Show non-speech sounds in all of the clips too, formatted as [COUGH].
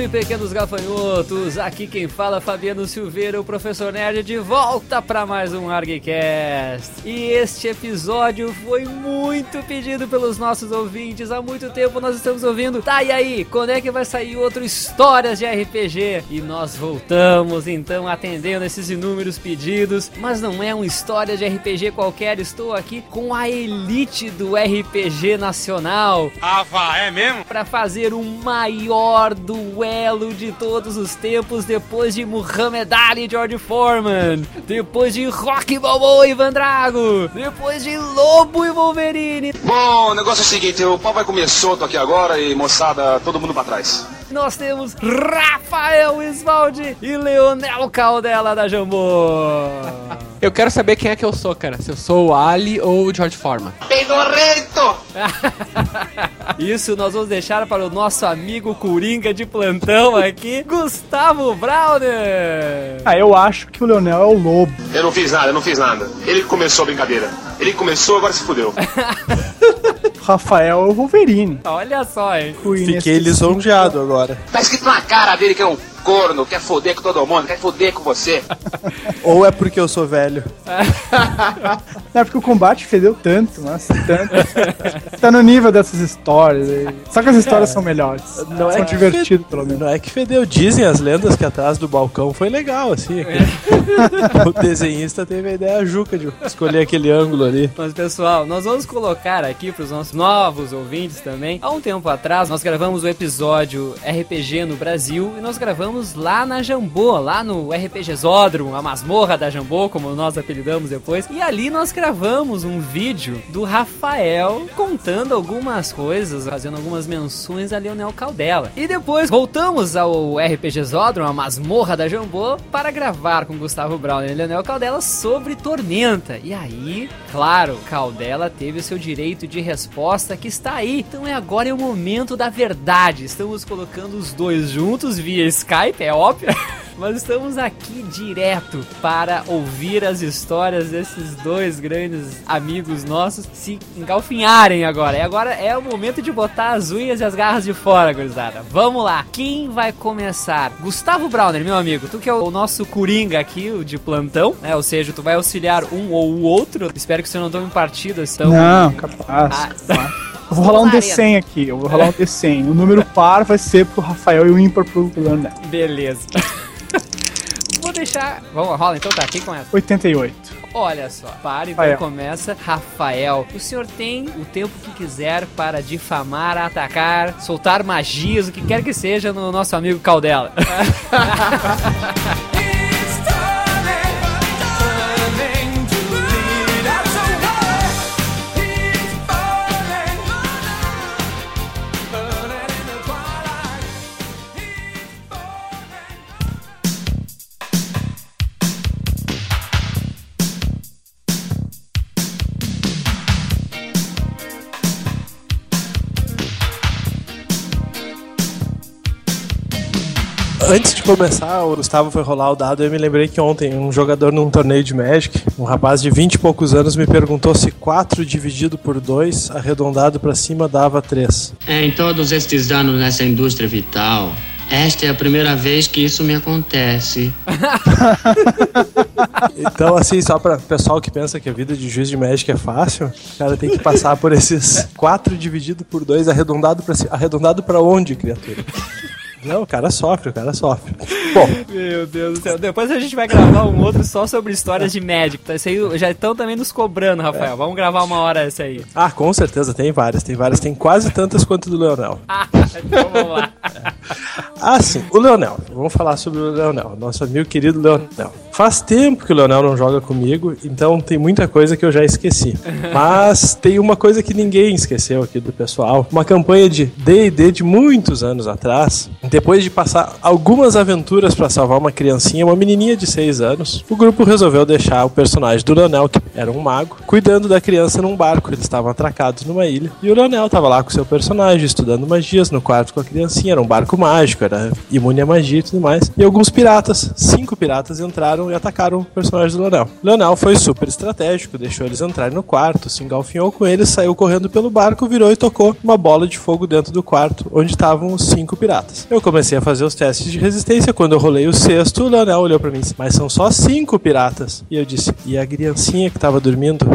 Salve, pequenos gafanhotos! Aqui quem fala é Fabiano Silveira, o professor Nerd, de volta para mais um ArgCast. E este episódio foi muito pedido pelos nossos ouvintes. Há muito tempo nós estamos ouvindo. Tá, e aí? Quando é que vai sair outro Histórias de RPG? E nós voltamos então atendendo esses inúmeros pedidos. Mas não é um História de RPG qualquer, estou aqui com a elite do RPG nacional. Ah, vá, é mesmo? Para fazer o maior duelo de todos os tempos depois de Muhammad Ali e George Foreman, depois de Rock Balboa e Van Drago, depois de Lobo e Wolverine. Bom, o negócio é o seguinte, o pau vai comer solto aqui agora e moçada, todo mundo pra trás. Nós temos Rafael Isvaldi e Leonel Caldela da Jambô. Eu quero saber quem é que eu sou, cara. Se eu sou o Ali ou o George Foreman. Pedorrento! [LAUGHS] Isso nós vamos deixar para o nosso amigo Coringa de plantão aqui, Gustavo Browner. Ah, eu acho que o Leonel é o lobo. Eu não fiz nada, eu não fiz nada. Ele começou a brincadeira. Ele começou, agora se fudeu. [LAUGHS] Rafael é o Wolverine. Olha só, hein? Fiquei lisonjeado agora. Tá escrito na cara dele que é um corno, quer foder com todo mundo, quer foder com você. [LAUGHS] Ou é porque eu sou velho. Não [LAUGHS] é porque o combate fedeu tanto, mas tanto. tá no nível dessas histórias aí. Só que as histórias são melhores. Não são é divertidas, pelo menos. Não é que fedeu. Dizem as lendas que atrás do balcão foi legal, assim. o desenhista teve a ideia juca de escolher aquele ângulo ali. Mas pessoal, nós vamos colocar aqui para os nossos novos ouvintes também. Há um tempo atrás, nós gravamos o episódio RPG no Brasil e nós gravamos lá na Jambô, lá no RPG Zódromo, a masmorra da Jambô, como nós apelidamos depois. E ali nós gravamos um vídeo do Rafael contando algumas coisas, fazendo algumas menções a Leonel Caldela. E depois voltamos ao RPG Zódromo, a masmorra da Jambô, para gravar com Gustavo Brown e Leonel Caldela sobre Tormenta. E aí, claro, Caldela teve o seu direito de resposta que está aí. Então é agora é o momento da verdade. Estamos colocando os dois juntos via Skype, é óbvio. [LAUGHS] Mas estamos aqui direto para ouvir as histórias desses dois grandes amigos nossos se engalfinharem agora. E agora é o momento de botar as unhas e as garras de fora, gurizada. Vamos lá. Quem vai começar? Gustavo Browner, meu amigo. Tu que é o nosso coringa aqui, o de plantão, né? Ou seja, tu vai auxiliar um ou o outro. Espero que você não tome partido assim. Então... Não, capaz. Ah, [LAUGHS] Eu vou rolar um Vamos lá, D100 aqui. Eu vou rolar um D100. O número par vai ser pro Rafael e o ímpar pro Leonel. Beleza. [LAUGHS] Vou deixar. Vamos, rola então, tá? Quem começa? 88. Olha só, então Rafael. começa. Rafael, o senhor tem o tempo que quiser para difamar, atacar, soltar magias, o que quer que seja no nosso amigo Caldela. [LAUGHS] Antes de começar, o Gustavo foi rolar o dado. Eu me lembrei que ontem um jogador num torneio de Magic, um rapaz de 20 e poucos anos, me perguntou se 4 dividido por 2, arredondado pra cima, dava 3. Em todos estes anos nessa indústria vital, esta é a primeira vez que isso me acontece. [LAUGHS] Então, assim, só pra pessoal que pensa que a vida de juiz de Magic é fácil, o cara tem que passar por esses 4 dividido por 2, arredondado pra cima. Arredondado pra onde, criatura? Não, o cara sofre, o cara sofre. [LAUGHS] Bom, Meu Deus do céu. Depois a gente vai gravar um outro só sobre histórias de médico. Tá? Isso aí já estão também nos cobrando, Rafael. Vamos gravar uma hora essa aí. ah, com certeza, tem várias, tem várias, tem quase tantas quanto do Leonel. [LAUGHS] então vamos lá. Ah, sim, o Leonel. Vamos falar sobre o Leonel, nosso amigo querido Leonel. Faz tempo que o Leonel não joga comigo, então tem muita coisa que eu já esqueci. [LAUGHS] Mas tem uma coisa que ninguém esqueceu aqui do pessoal. Uma campanha de D&D de muitos anos atrás. Depois de passar algumas aventuras para salvar uma criancinha, uma menininha de 6 anos, o grupo resolveu deixar o personagem do Leonel, que era um mago, cuidando da criança num barco. Eles estavam atracados numa ilha. E o Leonel estava lá com seu personagem, estudando magias no quarto com a criancinha. Era um barco mágico, era imune à magia e tudo mais. E alguns piratas, cinco piratas, entraram e atacaram o personagem do Leonel. Leonel foi super estratégico, deixou eles entrarem no quarto, se engalfinhou com eles, saiu correndo pelo barco, virou e tocou uma bola de fogo dentro do quarto, onde estavam os cinco piratas. Eu comecei a fazer os testes de resistência, quando eu rolei o sexto, o Leonel olhou pra mim e disse, mas são só cinco piratas. E eu disse, e a criancinha que tava dormindo?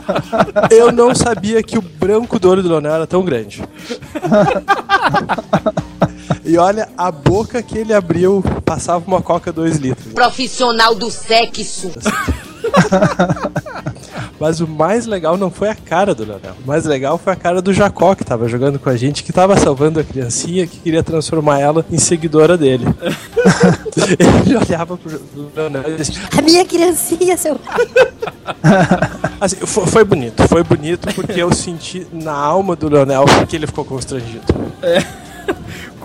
[LAUGHS] eu não sabia que o branco do olho do Leonel era tão grande. [LAUGHS] E olha a boca que ele abriu, passava uma coca 2 litros. Profissional do sexo. [LAUGHS] Mas o mais legal não foi a cara do Leonel. O mais legal foi a cara do Jacó, que tava jogando com a gente, que tava salvando a criancinha, que queria transformar ela em seguidora dele. [LAUGHS] ele olhava pro Leonel e disse: A minha criancinha, seu. [LAUGHS] assim, foi, foi bonito, foi bonito porque eu senti na alma do Leonel que ele ficou constrangido.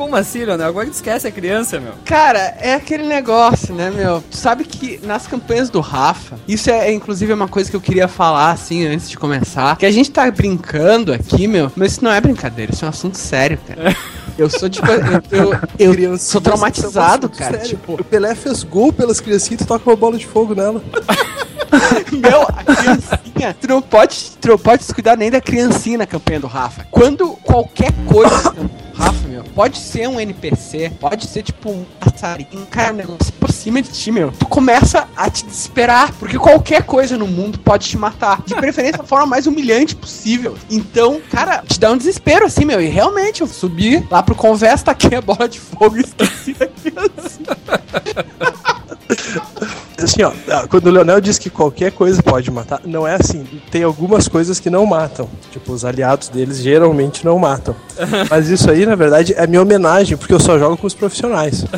Como assim, Leonel? Agora que esquece a criança, meu. Cara, é aquele negócio, né, meu? Tu sabe que nas campanhas do Rafa, isso é, é, inclusive uma coisa que eu queria falar, assim, antes de começar, que a gente tá brincando aqui, meu, mas isso não é brincadeira, isso é um assunto sério, cara. Eu sou tipo. Eu, eu, eu sou traumatizado, cara. Sério. Tipo, O Pelé fez gol pelas criancinhas e tu toca uma bola de fogo nela. [LAUGHS] [LAUGHS] meu, a criancinha. Tu não pode, tu não pode descuidar nem da criancinha na campanha do Rafa. Quando qualquer coisa. [COUGHS] Rafa, meu, pode ser um NPC, pode ser tipo um passarinho, cara, um negócio por cima de ti, meu. Tu começa a te desesperar, porque qualquer coisa no mundo pode te matar. De preferência da forma mais humilhante possível. Então, cara, te dá um desespero assim, meu. E realmente, eu subi lá pro conversa, taquei a bola de fogo e esqueci da criancinha. [LAUGHS] Assim, ó, quando o Leonel diz que qualquer coisa pode matar, não é assim. Tem algumas coisas que não matam. Tipo, os aliados deles geralmente não matam. [LAUGHS] Mas isso aí, na verdade, é minha homenagem, porque eu só jogo com os profissionais. [LAUGHS]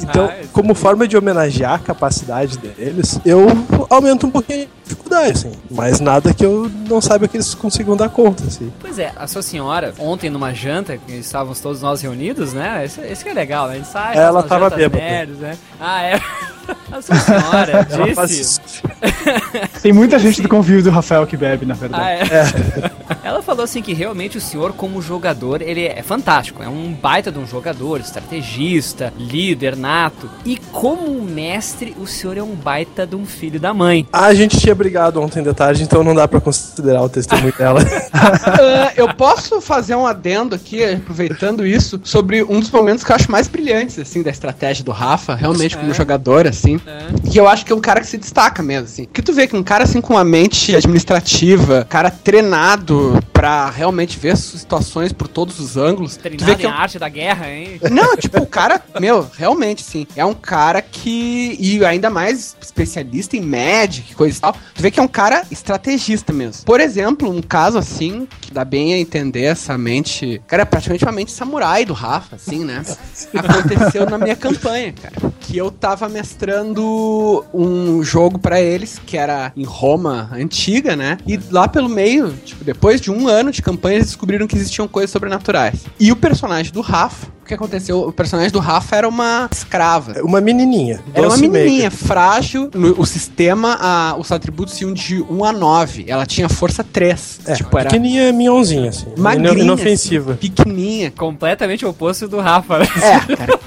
Então, como forma de homenagear a capacidade deles, eu aumento um pouquinho a dificuldade, assim. Mas nada que eu não saiba que eles consigam dar conta, assim. Pois é, a sua senhora, ontem numa janta, que estávamos todos nós reunidos, né? Esse, esse que é legal, né? A gente sai, Ela tava bêbada. nerds, né? Ah, é. [LAUGHS] A sua senhora Ela disse. faz. Tem muita gente do convívio do Rafael que bebe, na verdade. Ah, é. Ela falou assim que realmente o senhor, como jogador, ele é fantástico. É um baita de um jogador, estrategista, líder nato. E como mestre, o senhor é um baita de um filho da mãe. A gente tinha brigado ontem de tarde, então não dá pra considerar o testemunho dela. [LAUGHS] Ah, eu posso fazer um adendo aqui, aproveitando isso, sobre um dos momentos que eu acho mais brilhantes, assim, da estratégia do Rafa, realmente como É. jogador, assim. É. Que eu acho que é um cara que se destaca mesmo, assim. Que tu vê que um cara, assim, com uma mente administrativa, cara treinado pra realmente ver situações por todos os ângulos. tu vê Treinado que em é um- arte da guerra, hein? não, tipo, o cara, meu, realmente, sim. É um cara que. E ainda mais especialista em Magic, coisa e tal. Tu vê que é um cara estrategista mesmo. Por exemplo, um caso assim, que dá bem a entender essa mente. Cara, é praticamente uma mente samurai do Rafa, assim, né? Aconteceu na minha campanha, cara. Que eu tava mestrando um jogo pra eles, que era em Roma antiga, né? E lá pelo meio, tipo, depois de um ano de campanha, eles descobriram que existiam coisas sobrenaturais. E o personagem do Rafa, o que aconteceu? O personagem do Rafa era uma escrava. Uma menininha. Era uma menininha maker. frágil. No, o sistema, a- os atributos iam de 1 a 9. Ela tinha força 3. É, tipo, era pequenininha, minhonzinha, assim. magrinha, Inofensiva. assim, pequenininha. Completamente o oposto do Rafa. É, cara.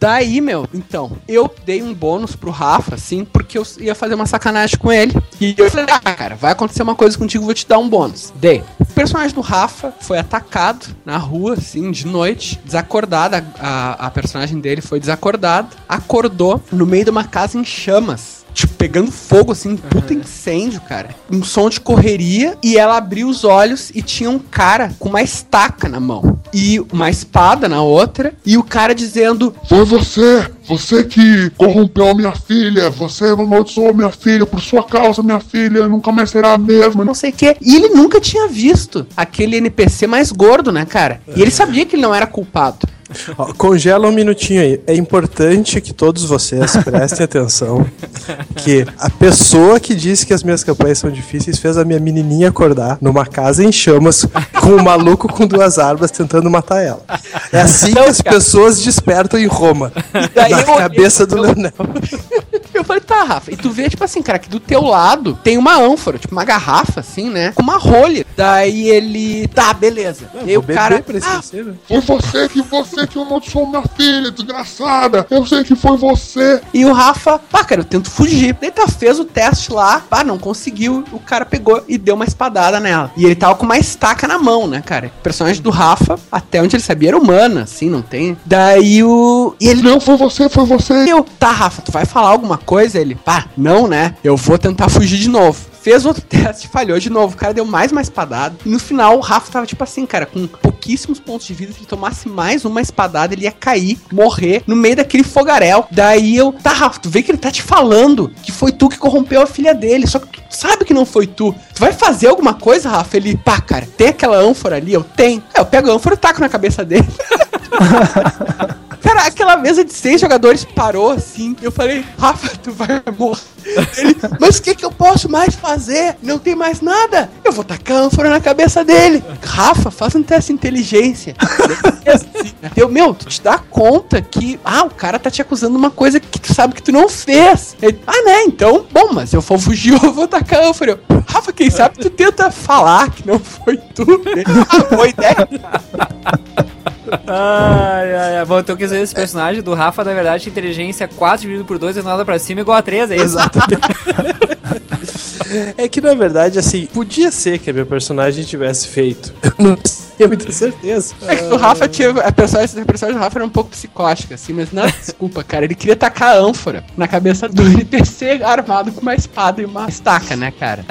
Daí, meu, então, eu dei um bônus pro Rafa, assim, porque eu ia fazer uma sacanagem com ele. E eu falei, ah, cara, vai acontecer uma coisa contigo, vou te dar um bônus. Dei. O personagem do Rafa foi atacado na rua, assim, de noite, desacordado. A, a, a personagem dele foi desacordada, acordou no meio de uma casa em chamas. Tipo, pegando fogo, assim, um puta incêndio, cara. Um som de correria. E ela abriu os olhos e tinha um cara com uma estaca na mão. E uma espada na outra. E o cara dizendo: Foi você! Você que corrompeu a minha filha! Você amaldiçoou minha filha! Por sua causa, minha filha nunca mais será a mesma! não sei o quê. E ele nunca tinha visto aquele NPC mais gordo, né, cara? E ele sabia que ele não era culpado. Ó, congela um minutinho aí. É importante que todos vocês [LAUGHS] prestem atenção que a pessoa que disse que as minhas campanhas são difíceis fez a minha menininha acordar numa casa em chamas com um maluco com duas armas tentando matar ela. É assim que as pessoas despertam em Roma. daí na eu cabeça do pro- Leonel. [LAUGHS] Eu falei, tá, Rafa. E tu vê, tipo assim, cara, que do teu lado tem uma ânfora, tipo uma garrafa, assim, né? Com uma rolha. Daí ele, tá, beleza. Não, e aí o cara, pra ah, esquecer, né? Foi você que você que amaldiçoou minha filha, desgraçada. Eu sei que foi você. E o Rafa, pá, cara, eu tento fugir. Daí tá, fez o teste lá, pá, não conseguiu. O cara pegou e deu uma espadada nela. E ele tava com uma estaca na mão, né, cara? O personagem do Rafa, até onde ele sabia, era humana, assim, não tem. Daí o. E ele. Não, foi você, foi você. Eu, tá, Rafa, tu vai falar alguma coisa? Ele, pá, não, né? Eu vou tentar fugir de novo. Fez outro [LAUGHS] teste, falhou de novo. O cara deu mais uma espadada. E no final, o Rafa tava tipo assim, cara, com pouquíssimos pontos de vida. Se ele tomasse mais uma espadada, ele ia cair, morrer no meio daquele fogaréu. Daí eu, tá, Rafa, tu vê que ele tá te falando que foi tu que corrompeu a filha dele. Só que tu sabe que não foi tu. Tu vai fazer alguma coisa, Rafa? Ele, pá, cara, tem aquela ânfora ali? Eu tenho. É, eu pego a ânfora e taco na cabeça dele. [LAUGHS] Cara, aquela mesa de seis jogadores parou assim. Eu falei, Rafa, tu vai morrer. Ele, mas o que, que eu posso mais fazer? Não tem mais nada. Eu vou tacar ânfora na cabeça dele. Rafa, faz um teste de inteligência. Eu, meu, tu te dá conta que, ah, o cara tá te acusando de uma coisa que tu sabe que tu não fez. Ele, ah, né? Então, bom, mas eu for fugir, [LAUGHS] eu vou tacar ânfora. Rafa, quem sabe tu tenta falar que não foi tu. Ele, ah, boa ideia. Ai, ai, ai. Bom, então quer dizer, esse personagem do Rafa, na verdade, inteligência 4 dividido por 2 é nada pra cima igual a 3, é isso? [LAUGHS] É que na verdade, assim, podia ser que a minha personagem tivesse feito. Tenho muita certeza. É que o Rafa tinha. A personagem, a personagem do Rafa era um pouco psicótica, assim, mas não, desculpa, cara. Ele queria tacar a ânfora na cabeça do NPC armado com uma espada e uma estaca, né, cara?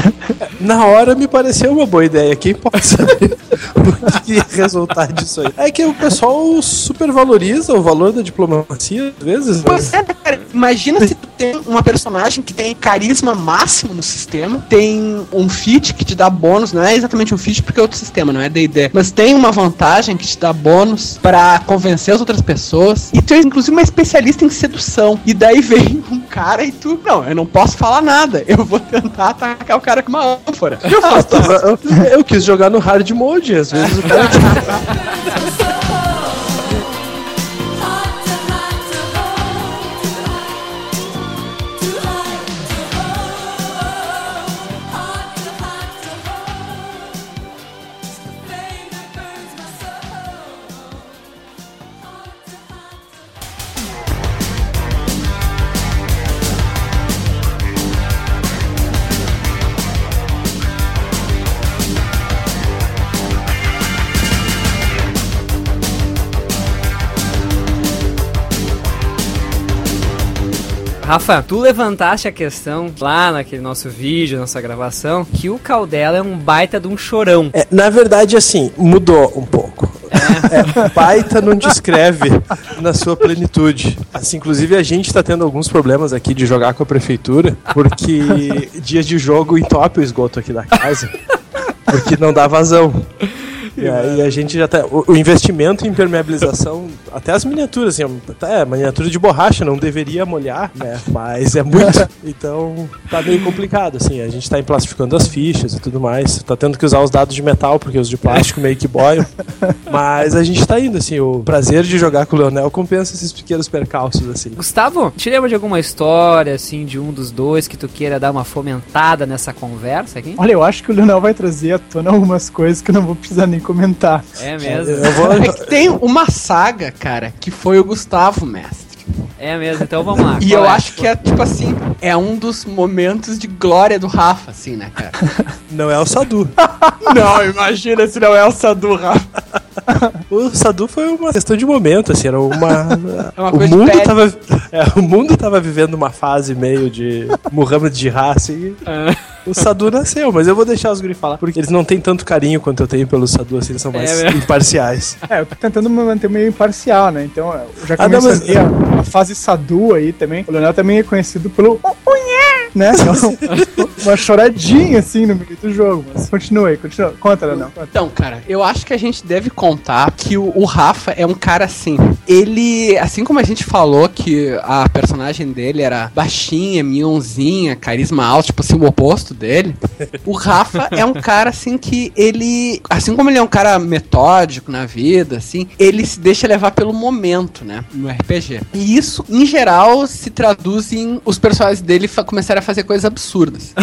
[LAUGHS] Na hora me pareceu uma boa ideia. Quem pode saber [LAUGHS] o que ia resultar disso aí? É que o pessoal supervaloriza o valor da diplomacia, às vezes. né? Pois é, né, cara. Imagina se tu tem uma personagem que tem carisma máximo no sistema, tem um feat que te dá bônus, não é exatamente um feat porque é outro sistema, não é D&D, mas tem uma vantagem que te dá bônus pra convencer as outras pessoas, e tu é inclusive uma especialista em sedução, e daí vem um cara e tu, não, eu não posso falar nada, eu vou tentar atacar o cara com uma ânfora. Eu faço Eu, eu quis jogar no hard mode, às vezes o cara. [LAUGHS] [LAUGHS] Rafa, tu levantaste a questão lá naquele nosso vídeo, nossa gravação, que o Caldela é um baita de um chorão. É, na verdade, assim, mudou um pouco. É, [LAUGHS] baita não descreve na sua plenitude. Assim, inclusive a gente tá tendo alguns problemas aqui de jogar com a prefeitura, porque [LAUGHS] dias de jogo entope o esgoto aqui da casa, porque não dá vazão. E aí a gente já tá. O, o investimento em impermeabilização, [LAUGHS] até as miniaturas, assim, até miniatura de borracha não deveria molhar, né? Mas é muito. [LAUGHS] Então tá meio complicado, assim. A gente tá emplastificando as fichas e tudo mais. Tá tendo que usar os dados de metal, porque os de plástico meio que boiam. [LAUGHS] Mas a gente tá indo, assim. O prazer de jogar com o Leonel compensa esses pequenos percalços, assim. Gustavo, te lembra de alguma história, assim, de um dos dois que tu queira dar uma fomentada nessa conversa aqui? Olha, eu acho que o Leonel vai trazer à tona algumas coisas que eu não vou precisar nem comentar. É mesmo? Eu vou. É que tem uma saga, cara, que foi o Gustavo, mestre. É mesmo, então vamos lá. E eu é? acho que é, tipo assim, é um dos momentos de glória do Rafa, assim, né, cara? [LAUGHS] Não é o Sadu. [LAUGHS] não, imagina se não é o Sadu, Rafa. [LAUGHS] O Sadu foi uma questão de momento, assim, era uma. É uma o, mundo pele. tava, é, o mundo tava vivendo uma fase meio de Muhammad de raça e o Sadu nasceu, mas eu vou deixar os guri falar, porque eles não têm tanto carinho quanto eu tenho pelo Sadu, assim, eles são mais É imparciais. É, eu tô tentando me manter meio imparcial, né? Então, já Ah, não, começo mas- a a, fase Sadu aí também. O Leonel também é conhecido pelo. Né? uma choradinha assim no meio do jogo. Mas continua aí, continua. Conta. Conta. Então, cara, eu acho que a gente deve contar que o, o Rafa é um cara assim. Ele, assim como a gente falou que a personagem dele era baixinha, minhonzinha, carisma alto, tipo assim, o oposto dele. O Rafa [LAUGHS] é um cara assim que ele, assim como ele é um cara metódico na vida, assim, ele se deixa levar pelo momento, né, no RPG. E isso, em geral, se traduz em os personagens dele começarem a fazer coisas absurdas.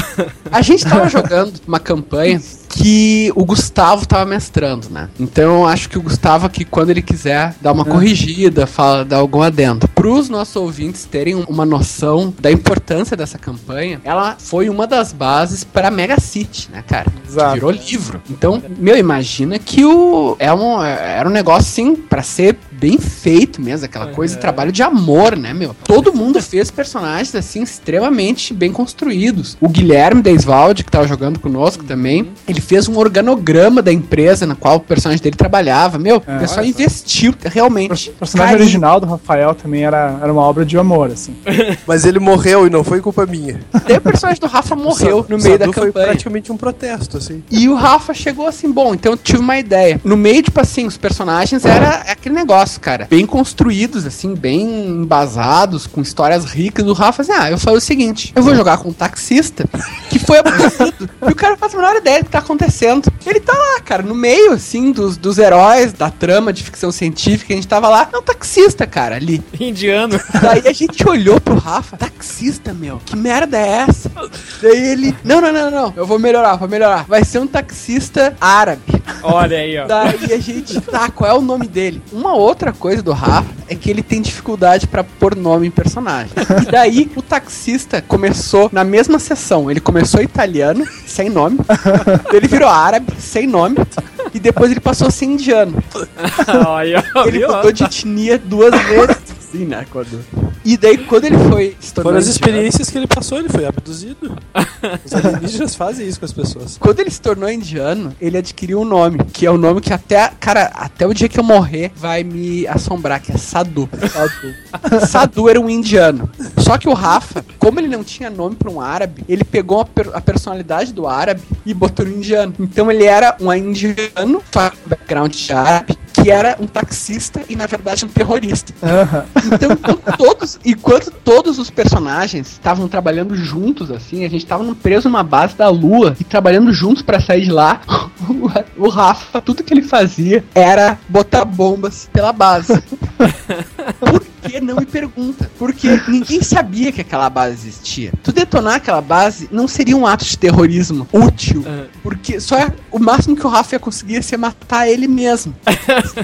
A gente tava jogando uma campanha que o Gustavo tava mestrando, né? Então eu acho que o Gustavo aqui, quando ele quiser dar uma corrigida, fala, dar algum adendo. Pros nossos ouvintes terem um- uma noção da importância dessa campanha, ela foi uma das bases pra Mega City, né, cara? Exato. Que virou livro. Então, meu, imagina que o é um, era um negócio assim pra ser bem feito mesmo, aquela coisa de trabalho de amor, né, meu? Todo mundo fez personagens assim extremamente bem construídos. O Guilherme Deisvalde, que tava jogando conosco também, ele fez um organograma da empresa na qual o personagem dele trabalhava. Meu, o pessoal investiu realmente. O personagem carinho. original do Rafael também era, era uma obra de amor, assim. [LAUGHS] Mas ele morreu e não foi culpa minha. Daí o personagem do Rafa morreu no meio da Sadu foi campanha. praticamente um protesto, assim. E o Rafa chegou assim, bom, então eu tive uma ideia. No meio, tipo assim, os personagens era aquele negócio, cara. Bem construídos, assim, bem embasados, com histórias ricas. O Rafa assim, ah, eu falei o seguinte, eu vou jogar com um taxista, [LAUGHS] que foi absurdo. e o cara faz a menor ideia do que tá acontecendo. Ele tá lá, cara, no meio, assim, dos, dos heróis, da trama de ficção científica, a gente tava lá. É um taxista, cara, ali. Indiano. Daí a gente olhou pro Rafa, taxista, meu, que merda é essa? Daí ele, não, não, não, não, eu vou melhorar, vou melhorar. Vai ser um taxista árabe. Olha aí, ó. Daí a gente, tá, qual é o nome dele? Uma outra coisa do Rafa é que ele tem dificuldade pra pôr nome em personagem. E daí o taxista começou na mesma sessão, ele começou italiano, sem nome, ele virou árabe, sem nome, e depois ele passou a ser indiano. [LAUGHS] Ele mudou de etnia duas vezes. Sim, né? Quando... E daí, quando ele foi se tornando Foram as indiano- experiências que ele passou, ele foi abduzido. Os alienígenas fazem isso com as pessoas. Quando ele se tornou indiano, ele adquiriu um nome, que é o nome que até, cara, até o dia que eu morrer vai me assombrar, que é Sadu. Sadu. [LAUGHS] Sadu era um indiano. Só que o Rafa, como ele não tinha nome pra um árabe, ele pegou a, per- a personalidade do árabe e botou no indiano. Então ele era um indiano, com background de árabe, era um taxista e na verdade um terrorista. Aham. Então, enquanto todos, enquanto todos os personagens estavam trabalhando juntos, assim, a gente tava preso numa base da lua e trabalhando juntos pra sair de lá, o, [LAUGHS] o Rafa, tudo que ele fazia era botar bombas pela base. Por que não me pergunta? Porque ninguém sabia que aquela base existia. Tu detonar aquela base não seria um ato de terrorismo útil, porque só é- o máximo que o Rafa ia conseguir ia ser matar ele mesmo. [LAUGHS]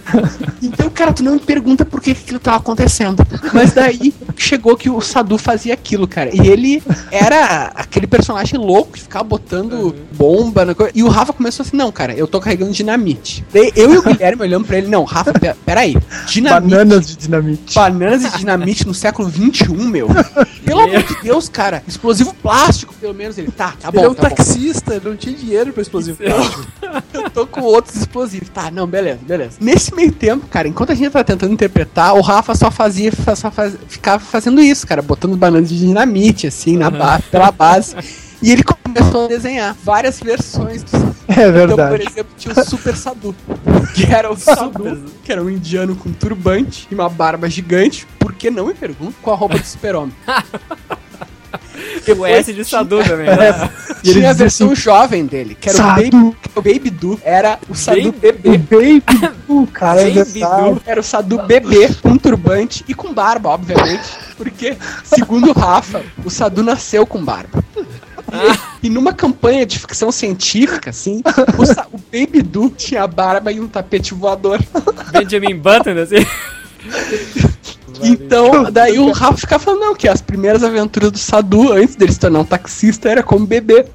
Então, cara, tu não me pergunta por que aquilo tava acontecendo. [LAUGHS] Mas daí chegou que o Sadu fazia aquilo, cara. E ele era aquele personagem louco que ficava botando bomba na coisa. E o Rafa começou assim: não, cara, eu tô carregando dinamite. Daí eu e o Guilherme olhando pra ele: não, Rafa, pe- peraí. Dinamite. Bananas de dinamite. Bananas e dinamite no século XXI, meu. Pelo amor de Deus, cara. Explosivo plástico, pelo menos. Ele, tá, tá bom. ele é um tá bom. taxista, ele não tinha dinheiro pra explosivo plástico. Eu tô com outros explosivos. Tá, não, beleza, beleza. Nesse meio tempo, cara, enquanto a gente tava tentando interpretar, o Rafa só fazia, só faz, ficava fazendo isso, cara, botando bananas de dinamite, assim, na ba pela base. E ele começou a desenhar várias versões do É Então, por verdade. exemplo, tinha o Super Sadu, que era o Sadu, que era um indiano com turbante e uma barba gigante, por que não me pergunto, com a roupa do super-homem. [LAUGHS] O S de Sadu também. né? E ele Tinha a versão assim, jovem dele, que era o Sadu. Baby, o Baby Du, era o Sadu Baby- bebê. O Baby Du, [LAUGHS] cara, é Baby verdade. Du era o Sadu bebê, com turbante e com barba, obviamente. Porque, segundo o Rafa, o Sadu nasceu com barba. E, e numa campanha de ficção científica, assim, o, o Baby Du tinha barba e um tapete voador. Benjamin Button, assim. [LAUGHS] Então, daí o Rafa ficava falando, não, que as primeiras aventuras do Sadu, antes dele se tornar um taxista, era como bebê.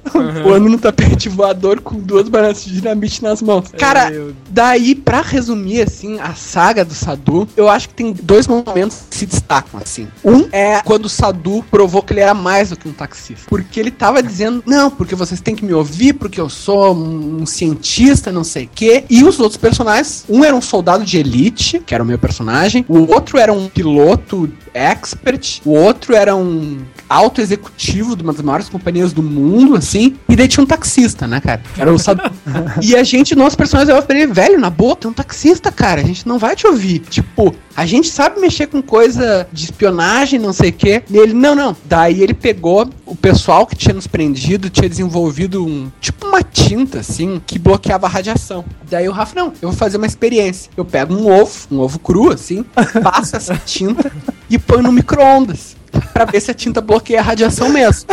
Voando [LAUGHS] no tapete voador com duas bananas de dinamite nas mãos. Cara, Meu daí, pra resumir, assim, a saga do Sadu, eu acho que tem dois momentos que se destacam, assim. Um é quando o Sadu provou que ele era mais do que um taxista. Porque ele tava dizendo, não, porque vocês têm que me ouvir, porque eu sou um, um cientista, não sei o quê. E os outros personagens, um era um soldado de elite, que era o meu personagem, o outro era um piloto piloto expert, o outro era um alto executivo de uma das maiores companhias do mundo, assim, e daí tinha um taxista, né, cara? Era o Sadu. [LAUGHS] e a gente, nossos personagens, eu falei, velho, na boa, tem um taxista, cara, a gente não vai te ouvir. Tipo, a gente sabe mexer com coisa de espionagem, não sei o quê. E ele, não, não. Daí ele pegou o pessoal que tinha nos prendido, tinha desenvolvido um, tipo uma tinta, assim, que bloqueava a radiação. Daí o Rafa, não, eu vou fazer uma experiência. Eu pego um ovo, um ovo cru, assim, [LAUGHS] passo essa tinta e põe no micro-ondas. Pra ver se a tinta bloqueia a radiação mesmo.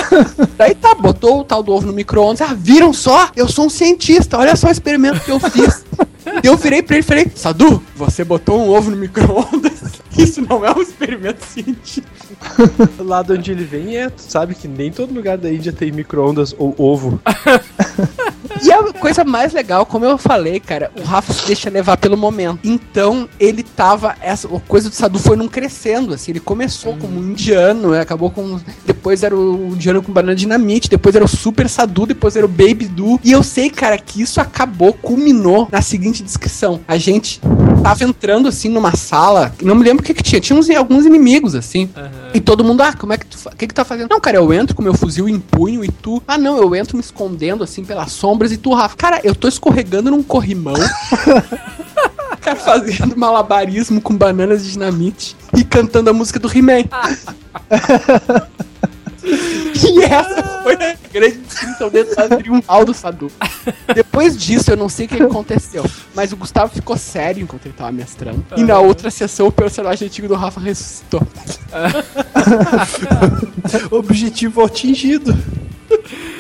Daí tá, botou o tal do ovo no micro-ondas. Ah, viram só? Eu sou um cientista. Olha só o experimento que eu fiz. [LAUGHS] Eu virei pra ele e falei: Sadu, você botou um ovo no micro-ondas. [LAUGHS] Isso não é um experimento científico. [LAUGHS] Lá de onde ele vem é, tu sabe que nem todo lugar da Índia tem micro-ondas ou ovo. [LAUGHS] E a coisa mais legal, como eu falei, cara, o Rafa se deixa levar pelo momento. Então, ele tava. Essa a coisa do Sadu foi num crescendo, assim. Ele começou como um indiano, acabou com. Depois era o indiano com banana dinamite, depois era o Super Sadu, depois era o Baby Du. E eu sei, cara, que isso acabou, culminou na seguinte descrição. A gente tava entrando assim numa sala, não me lembro o que que tinha, tinha uns, alguns inimigos assim. E todo mundo, ah, como é que tu, que que tá fazendo? Não, cara, eu entro com meu fuzil em punho e tu, ah, não, eu entro me escondendo assim pelas sombras e tu, Rafa, cara, eu tô escorregando num corrimão. [LAUGHS] cara fazendo malabarismo com bananas de dinamite e cantando a música do He-Man. [LAUGHS] [LAUGHS] E essa foi a grande descrição dentro da triunfal do Sadu. Depois disso, eu não sei o que aconteceu, mas o Gustavo ficou sério enquanto ele tava mestrando. E na outra sessão, o personagem antigo do Rafa ressuscitou. [LAUGHS] Objetivo atingido. [LAUGHS]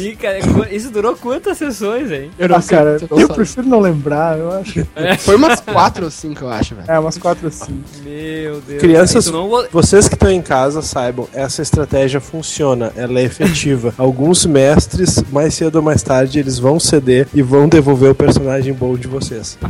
Brinca, isso durou quantas sessões, hein? Eu não Ah, sei, cara, eu eu prefiro não lembrar, eu acho. Foi umas quatro ou cinco, eu acho, velho. É, umas quatro assim. Meu Deus. Crianças, não vocês que estão em casa saibam, essa estratégia funciona, ela é efetiva. Alguns mestres, mais cedo ou mais tarde, eles vão ceder e vão devolver o personagem bom de vocês. [LAUGHS]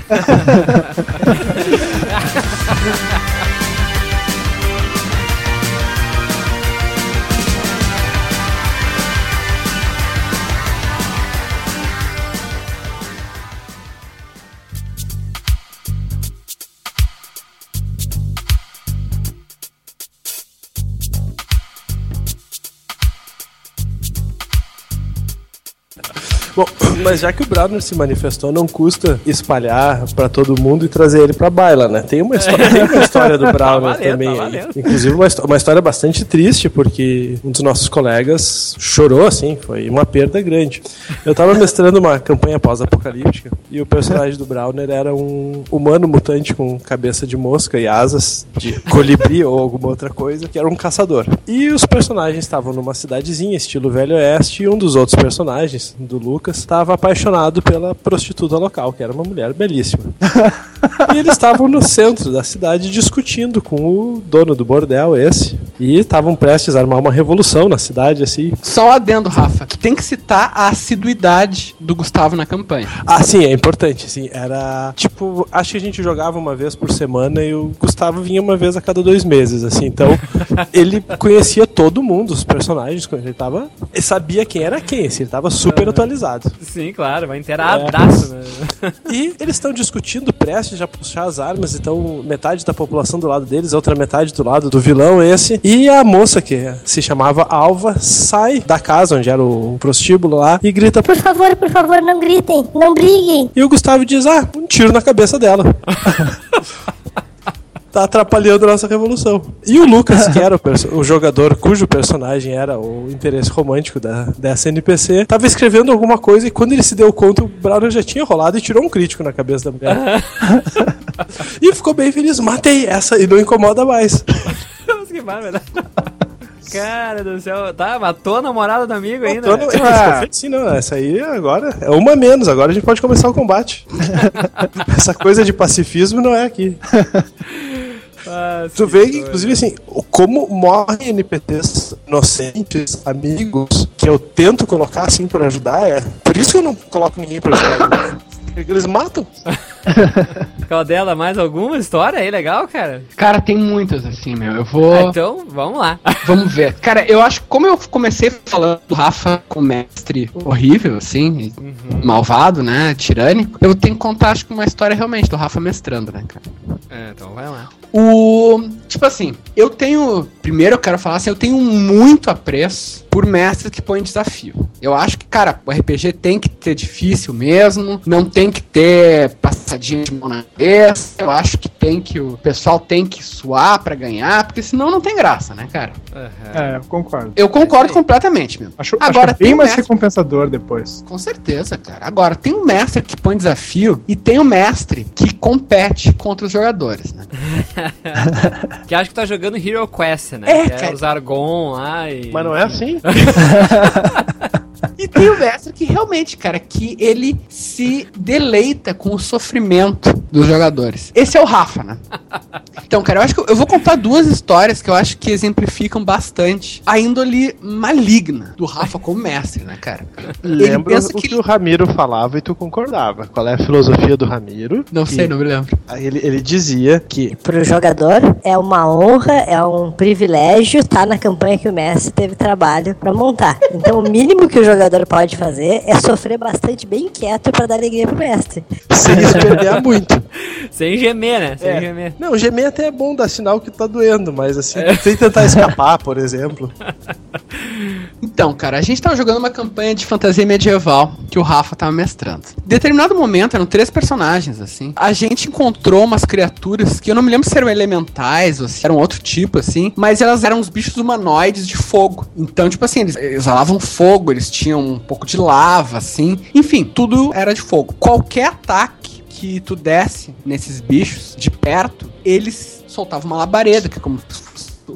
mas já que o Browner se manifestou, não custa espalhar pra todo mundo e trazer ele pra baila, né? Tem uma história, tem uma história do [LAUGHS] valendo, também. tá aí. valendo. Inclusive uma, uma história bastante triste, porque um dos nossos colegas chorou, assim, foi uma perda grande. Eu tava mestrando uma campanha pós-apocalíptica e o personagem do Browner era um humano mutante com cabeça de mosca e asas de colibri ou alguma outra coisa, que era um caçador. E os personagens estavam numa cidadezinha, estilo Velho Oeste, e um dos outros personagens, do Lucas, estava apaixonado pela prostituta local, que era uma mulher belíssima. [LAUGHS] E eles estavam no centro da cidade discutindo com o dono do bordel, esse. E estavam prestes a armar uma revolução na cidade, assim. Só um adendo, Rafa. Tu tem que citar a assiduidade do Gustavo na campanha. Ah, sim, é importante, sim. Era tipo, acho que a gente jogava uma vez por semana e o Gustavo vinha uma vez a cada dois meses, assim. Então, [LAUGHS] ele conhecia todo mundo, os personagens, ele tava. Ele sabia quem era quem, assim, ele tava super atualizado. Sim, claro, vai inteiradaço, né? [LAUGHS] E eles estão discutindo prestes a puxar as armas, então metade da população do lado deles, a outra metade do lado do vilão esse. E a moça que se chamava Alva sai da casa onde era o prostíbulo lá e grita Por favor, por favor, não gritem, não briguem. E o Gustavo diz: Ah, um tiro na cabeça dela. [LAUGHS] tá atrapalhando a nossa revolução. E o Lucas, que era o, o jogador cujo personagem era o interesse romântico da, dessa NPC, tava escrevendo alguma coisa e quando ele se deu conta, o Browner já tinha rolado e tirou um crítico na cabeça da mulher. [LAUGHS] e ficou bem feliz: matei essa e não incomoda mais. Que bárbaro. Cara do céu, tá, matou a namorada do amigo ainda. Então, não, é, sim, não, essa aí agora é uma a menos, agora a gente pode começar o combate. [LAUGHS] Essa coisa de pacifismo não é aqui. [LAUGHS] Ah, Tu vê que, inclusive, assim, como morrem NPCs inocentes, amigos, que eu tento colocar assim pra ajudar, é. Por isso que eu não coloco ninguém pra ajudar. Eles matam. [LAUGHS] Qual dela, mais alguma história aí legal, cara? Cara, tem muitas assim, meu. Eu vou. Ah, então, vamos lá. [LAUGHS] Vamos ver. Cara, eu acho que como eu comecei falando do Rafa com mestre horrível, assim, malvado, né? Tirânico, eu tenho que contar, acho que uma história realmente do Rafa mestrando, né, cara? É, então vai lá. O. Tipo assim, eu tenho. Primeiro eu quero falar assim, eu tenho muito apreço por mestres que põem desafio. Eu acho que, cara, o RPG tem que ter difícil mesmo, não tem que ter passadinha de mão na cabeça. Eu acho que tem que. O pessoal tem que suar pra ganhar, porque senão não tem graça, né, cara? É, eu concordo. Eu concordo completamente, meu. Acho, Agora, acho bem tem mais mestre- recompensador depois. Com certeza, cara. Agora, tem um mestre que põe desafio e tem um mestre que compete contra os jogadores, né? [LAUGHS] Que acho que tá jogando Hero Quest, né? É, que é cara. os Argon lá e. Mas não é assim? [LAUGHS] E tem o mestre que realmente, cara, que ele se deleita com o sofrimento dos jogadores. Esse é o Rafa, né? [LAUGHS] Então, cara, eu acho que eu- vou contar duas histórias que eu acho que exemplificam bastante a índole maligna do Rafa como mestre, né, cara? Lembra pensa o que que, o Ramiro falava e tu concordava. Qual é a filosofia do Ramiro? Não sei, não me lembro. Ele, ele dizia que Pro jogador é uma honra, é um privilégio estar na campanha que o mestre teve trabalho pra montar. Então o mínimo que o jogador pode fazer é sofrer bastante bem quieto pra dar alegria pro mestre. sem espernear muito. [LAUGHS] Sem gemer, né? Sem É. gemer. Não, gemer até é bom, dá sinal que tá doendo, mas assim, sem tentar escapar, por exemplo. [LAUGHS] Então, cara, a gente tava jogando uma campanha de fantasia medieval que o Rafa tava mestrando. Em determinado momento, eram três personagens, assim. A gente encontrou umas criaturas que eu não me lembro se eram elementais ou se eram outro tipo, assim, mas elas eram uns bichos humanoides de fogo. Então, tipo assim, eles exalavam fogo, eles tinham um pouco de lava, assim. Enfim, tudo era de fogo. Qualquer ataque que tu desse nesses bichos de perto, eles soltavam uma labareda, que é como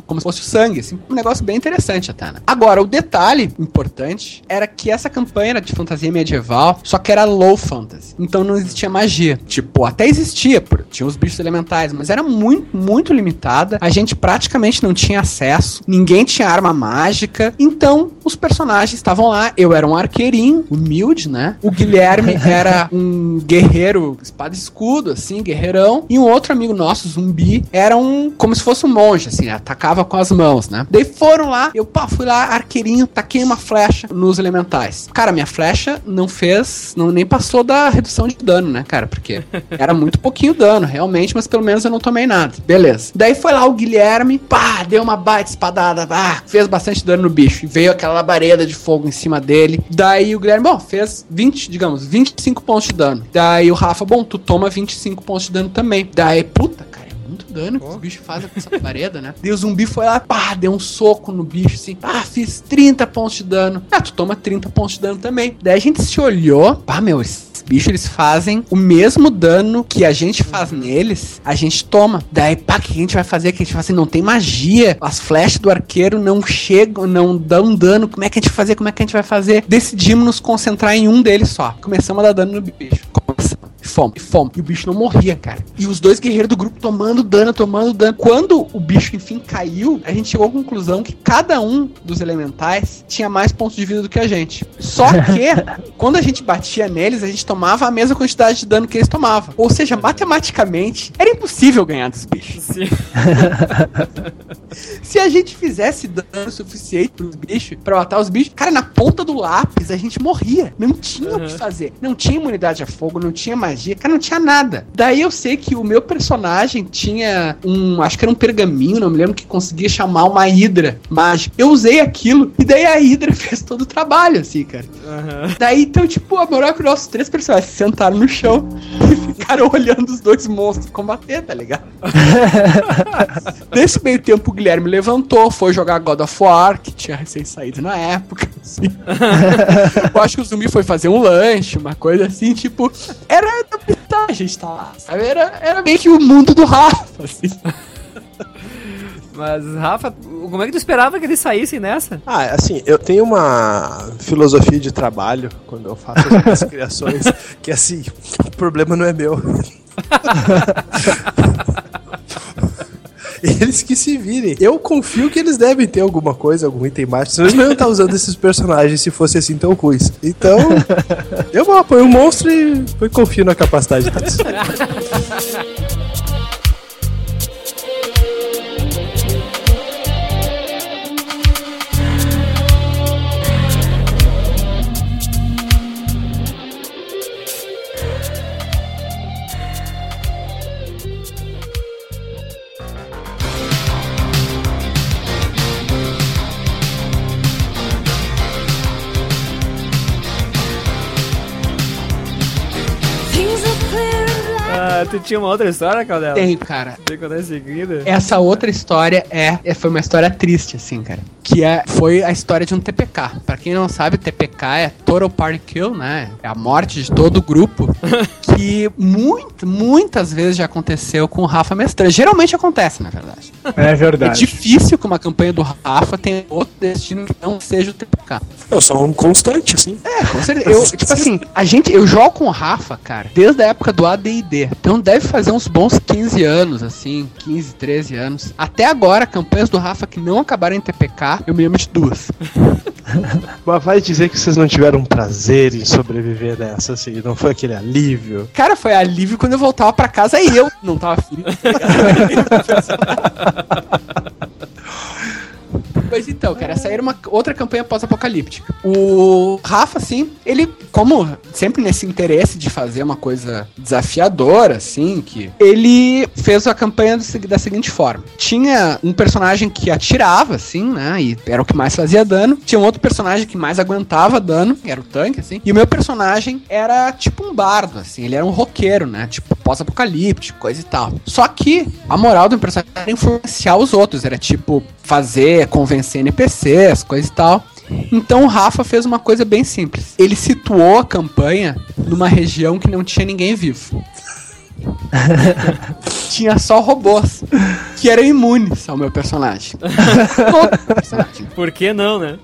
como se fosse o sangue, assim, um negócio bem interessante até, né? Agora, o detalhe importante era que essa campanha era de fantasia medieval, só que era low fantasy. Então não existia magia. Tipo, até existia, tinha os bichos elementais, mas era muito, muito limitada. A gente praticamente não tinha acesso, ninguém tinha arma mágica. Então, os personagens estavam lá. Eu era um arqueirinho, humilde, né? O Guilherme [LAUGHS] era um guerreiro, espada e escudo, assim, guerreirão. E um outro amigo nosso, zumbi, era um. como se fosse um monge, assim, atacava com as mãos, né? Daí foram lá, eu pá, fui lá, arqueirinho, taquei uma flecha nos elementais. Cara, minha flecha não fez, não nem passou da redução de dano, né, cara? Porque [LAUGHS] era muito pouquinho dano, realmente, mas pelo menos eu não tomei nada. Beleza. Daí foi lá o Guilherme, pá, deu uma baita espadada, ah, fez bastante dano no bicho. E veio aquela labareda de fogo em cima dele. Daí o Guilherme, bom, fez 20, digamos, 25 pontos de dano. Daí o Rafa, bom, tu toma 25 pontos de dano também. Daí, puta, cara, muito dano que os bichos fazem com essa labareda, né? [LAUGHS] Daí o zumbi foi lá, pá, deu um soco no bicho, assim, pá, fiz 30 pontos de dano. Ah, tu toma 30 pontos de dano também. Daí a gente se olhou, pá, meu, esses bichos eles fazem o mesmo dano que a gente faz neles, a gente toma. Daí, pá, o que a gente vai fazer? Que a gente fala assim, não tem magia. As flechas do arqueiro não chegam, não dão dano. Como é que a gente vai fazer? Como é que a gente vai fazer? Decidimos nos concentrar em um deles só. Começamos a dar dano no bicho. Começamos. E fome, e fome. E o bicho não morria, cara. E os dois guerreiros do grupo tomando dano, tomando dano. Quando o bicho, enfim, caiu, a gente chegou à conclusão que cada um dos elementais tinha mais pontos de vida do que a gente. Só [LAUGHS] que, quando a gente batia neles, a gente tomava a mesma quantidade de dano que eles tomavam. Ou seja, matematicamente, era impossível ganhar dos bichos. Sim. [LAUGHS] Se a gente fizesse dano suficiente pros bichos, pra matar os bichos, cara, na ponta do lápis a gente morria. Não tinha o que fazer. Não tinha imunidade a fogo, não tinha magia, cara, não tinha nada. Daí eu sei que o meu personagem tinha um, acho que era um pergaminho, não me lembro, que conseguia chamar uma hidra mágica. Eu usei aquilo e daí a hidra [LAUGHS] fez todo o trabalho, assim, cara. Daí, então, tipo, a moral é que os nossos três personagens se sentaram no chão [LAUGHS] e ficaram olhando os dois monstros combater, tá ligado? [LAUGHS] Nesse meio tempo, o Guilherme levantou, foi jogar God of War, que tinha recém saído na época. assim. Eu acho que o zumbi foi fazer um lanche, uma coisa assim, tipo, era [LAUGHS] a gente tá lá, sabe? Era, era meio que o mundo do Rafa, assim. [LAUGHS] Mas, Rafa, como é que tu esperava que eles saíssem nessa? Ah, assim, eu tenho uma filosofia de trabalho quando eu faço as minhas [LAUGHS] criações, que assim, o problema não é meu. [LAUGHS] Eles que se virem. Eu confio que eles devem ter alguma coisa, algum item mágico. Senão eles não iam estar usando esses personagens se fosse assim tão ruins. Então, [LAUGHS] eu apoio o monstro e confio na capacidade deles. [LAUGHS] tu tinha uma outra história, Caldela? Tenho, cara. Tem que contar em seguida? Essa outra história é, é- foi uma história triste, assim, cara. Que é, foi a história de um TPK. Pra quem não sabe, TPK é Total Party Kill, né? É a morte de todo o grupo. [LAUGHS] que muito, muitas vezes já aconteceu com o Rafa Mestrano. Geralmente acontece, na verdade. É É verdade. difícil que uma campanha do Rafa tenha outro destino que não seja o TPK. Eu sou um constante, assim. É, com certeza. Eu, [LAUGHS] tipo assim, a gente, eu jogo com o Rafa, cara, desde a época do AD&D. Então deve fazer uns bons 15 anos, assim, 15, 13 anos. Até agora, campanhas do Rafa que não acabaram em TPK, eu me lembro de duas. [LAUGHS] Mas vai dizer que vocês não tiveram prazer em sobreviver nessa, assim, não foi aquele alívio. Cara, foi alívio quando eu voltava pra casa e eu não tava afim. [LAUGHS] Pois então, cara, essa era uma outra campanha pós-apocalíptica. O Rafa, assim, ele, como sempre nesse interesse de fazer uma coisa desafiadora, assim, que ele fez a campanha do da seguinte forma: tinha um personagem que atirava, assim, né, e era o que mais fazia dano. Tinha um outro personagem que mais aguentava dano, que era o tanque, assim. E o meu personagem era tipo um bardo, assim, ele era um roqueiro, né, tipo pós-apocalíptico, coisa e tal. Só que a moral do personagem era influenciar os outros, era tipo fazer, convencer NPCs, coisa e tal. Então o Rafa fez uma coisa bem simples. Ele situou a campanha numa região que não tinha ninguém vivo. [LAUGHS] tinha só robôs que eram imunes ao meu personagem. [LAUGHS] Todo personagem. Por que não, né?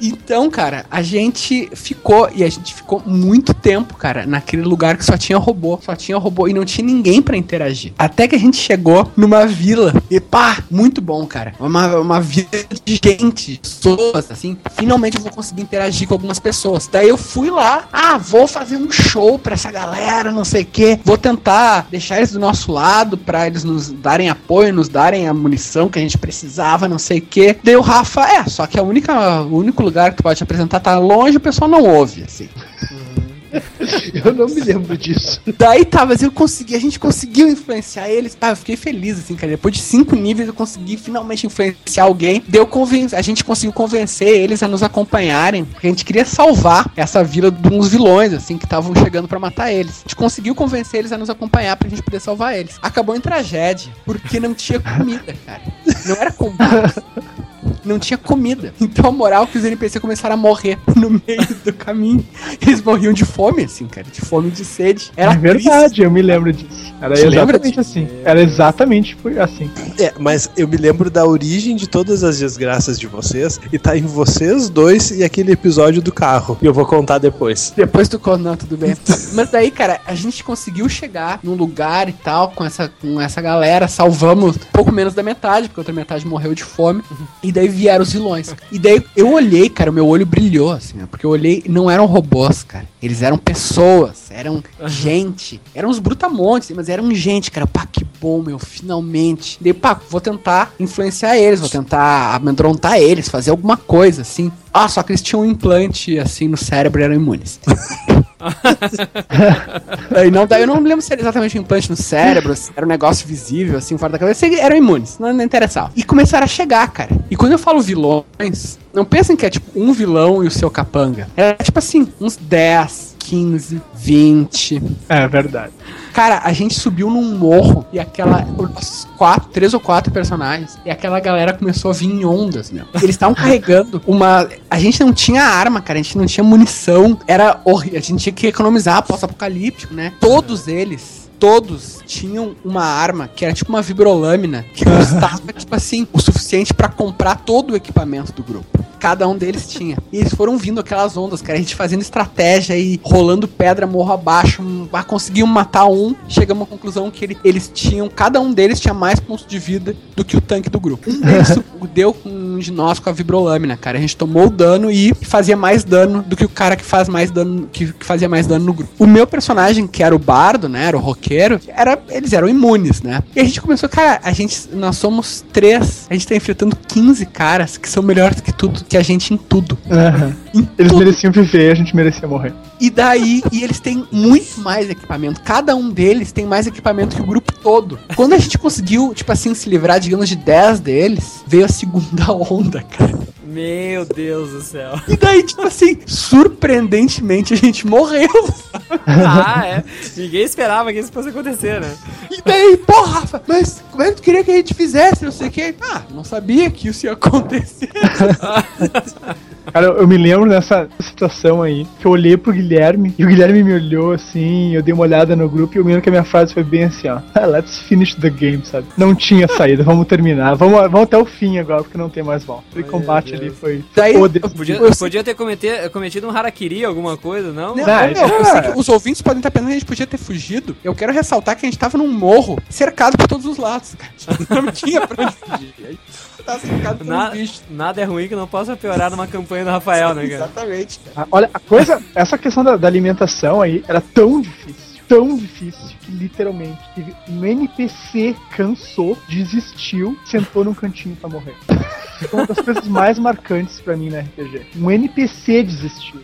Então, cara, a gente ficou e a gente ficou muito tempo, cara, naquele lugar que só tinha robô, só tinha robô e não tinha ninguém pra interagir. Até que a gente chegou numa vila e pá, muito bom, cara. Uma, uma vila de gente, pessoas, assim. Finalmente eu vou conseguir interagir com algumas pessoas. Daí eu fui lá, ah, vou fazer um show pra essa galera, não sei o quê. Vou tentar deixar eles do nosso lado pra eles nos darem apoio, nos darem a munição que a gente precisava, não sei o quê. Daí o Rafa, é, só que a única, o único lugar que tu pode te apresentar tá longe, o pessoal não ouve, assim. [LAUGHS] Eu não me lembro disso. Daí tá, mas eu consegui, a gente conseguiu influenciar eles. Ah, eu fiquei feliz, assim, cara. Depois de cinco níveis eu consegui finalmente influenciar alguém. Deu conven a gente conseguiu convencer eles a nos acompanharem. Porque a gente queria salvar essa vila de uns vilões, assim, que estavam chegando pra matar eles. A gente conseguiu convencer eles a nos acompanhar pra gente poder salvar eles. Acabou em tragédia, porque não tinha comida, cara. Não era combate. [LAUGHS] Não tinha comida. [LAUGHS] Então a moral é que os NPC começaram a morrer [LAUGHS] no meio do caminho. Eles morriam de fome, assim, cara. De fome de sede. Era é verdade, eu me lembro disso. Era Te exatamente assim. Era exatamente assim. É, mas eu me lembro da origem de todas as desgraças de vocês e tá em vocês dois e aquele episódio do carro. E eu vou contar depois. Depois do não, tudo bem. [LAUGHS] Mas daí, cara, a gente conseguiu chegar num lugar e tal, com essa, com essa galera, salvamos pouco menos da metade, porque a outra metade morreu de fome. E daí vieram os vilões. E daí eu olhei, cara, o meu olho brilhou, assim? Porque eu olhei, não eram robôs, cara. Eles eram pessoas, eram gente. Eram uns brutamontes, mas eram gente, cara. Pá, que bom, meu, finalmente. Daí, pá, vou tentar influenciar eles, vou tentar amedrontar eles, fazer alguma coisa, assim. Ah, só que eles tinham um implante, assim, no cérebro e eram imunes. [LAUGHS] Aí [LAUGHS] não, eu não lembro se era exatamente um implante no cérebro, se era um negócio visível, assim, fora da cabeça. Eram imunes, não, não interessava. E começaram a chegar, cara. E quando eu falo vilões, não pensem que é tipo um vilão e o seu capanga. É tipo assim, uns 10, 15, 20. É verdade. Cara, a gente subiu num morro e aquela. Quatro, três ou quatro personagens. E aquela galera começou a vir em ondas, meu. Eles estavam [LAUGHS] carregando uma. A gente não tinha arma, cara. A gente não tinha munição. Era horrível. A gente tinha que economizar pós-apocalíptico, né? Todos eles. Todos tinham uma arma que era tipo uma vibrolâmina que custava, tipo assim, o suficiente pra comprar todo o equipamento do grupo. Cada um deles tinha. E eles foram vindo aquelas ondas, cara. A gente fazendo estratégia e rolando pedra morro abaixo. ah, Conseguimos matar um. Chegamos à conclusão que ele- eles tinham. Cada um deles tinha mais pontos de vida do que o tanque do grupo. Um deles [LAUGHS] deu com um de nós com a vibrolâmina, cara. A gente tomou o dano e fazia mais dano do que o cara que faz mais dano. Que, que fazia mais dano no grupo. O meu personagem, que era o bardo, né? Era o roqueiro, era, eles eram imunes, né? E a gente começou, cara, a gente. Nós somos três. A gente tá enfrentando 15 caras que são melhores que tudo, que a gente em tudo. Aham. Eles tudo. mereciam viver, a gente merecia morrer. E daí, e eles têm muito mais equipamento. Cada um deles tem mais equipamento que o grupo todo. Quando a gente conseguiu, tipo assim, se livrar, digamos, de 10 deles, veio a segunda [LAUGHS] onda, cara. Meu Deus do céu. E daí, tipo assim, surpreendentemente a gente morreu. Ah, é. Ninguém esperava que isso fosse acontecer, né? E daí, porra, Rafa, mas como é que tu queria que a gente fizesse? Não sei o quê. Ah, não sabia que isso ia acontecer. [LAUGHS] Cara, eu, eu me lembro dessa situação aí, que eu olhei pro Guilherme, e o Guilherme me olhou assim, eu dei uma olhada no grupo, e eu me lembro que a minha frase foi bem assim, ó. "Ah, Let's finish the game, sabe? Não tinha [LAUGHS] saída, vamos terminar. Vamos, vamos até o fim agora, porque não tem mais volta. O combate ali foi... Daí, Foda- Podia, Eu- podia ter cometer- cometido um harakiri, alguma coisa, não? Não, Não, não, isso eu é- sei que os ouvintes podem estar pensando que a gente podia ter fugido. Eu quero ressaltar que a gente tava num morro, cercado por todos os lados, cara. [LAUGHS] Não tinha pra onde fugir. Tá Na- bichos. nada é ruim que não possa piorar numa campanha do Rafael, né, cara? Exatamente, cara. Ah, Olha, a coisa, essa questão da, da alimentação aí era tão difícil, tão difícil, que literalmente teve um NPC cansou, desistiu, sentou num cantinho pra morrer. Foi uma das coisas mais marcantes pra mim na RPG. Um NPC desistiu.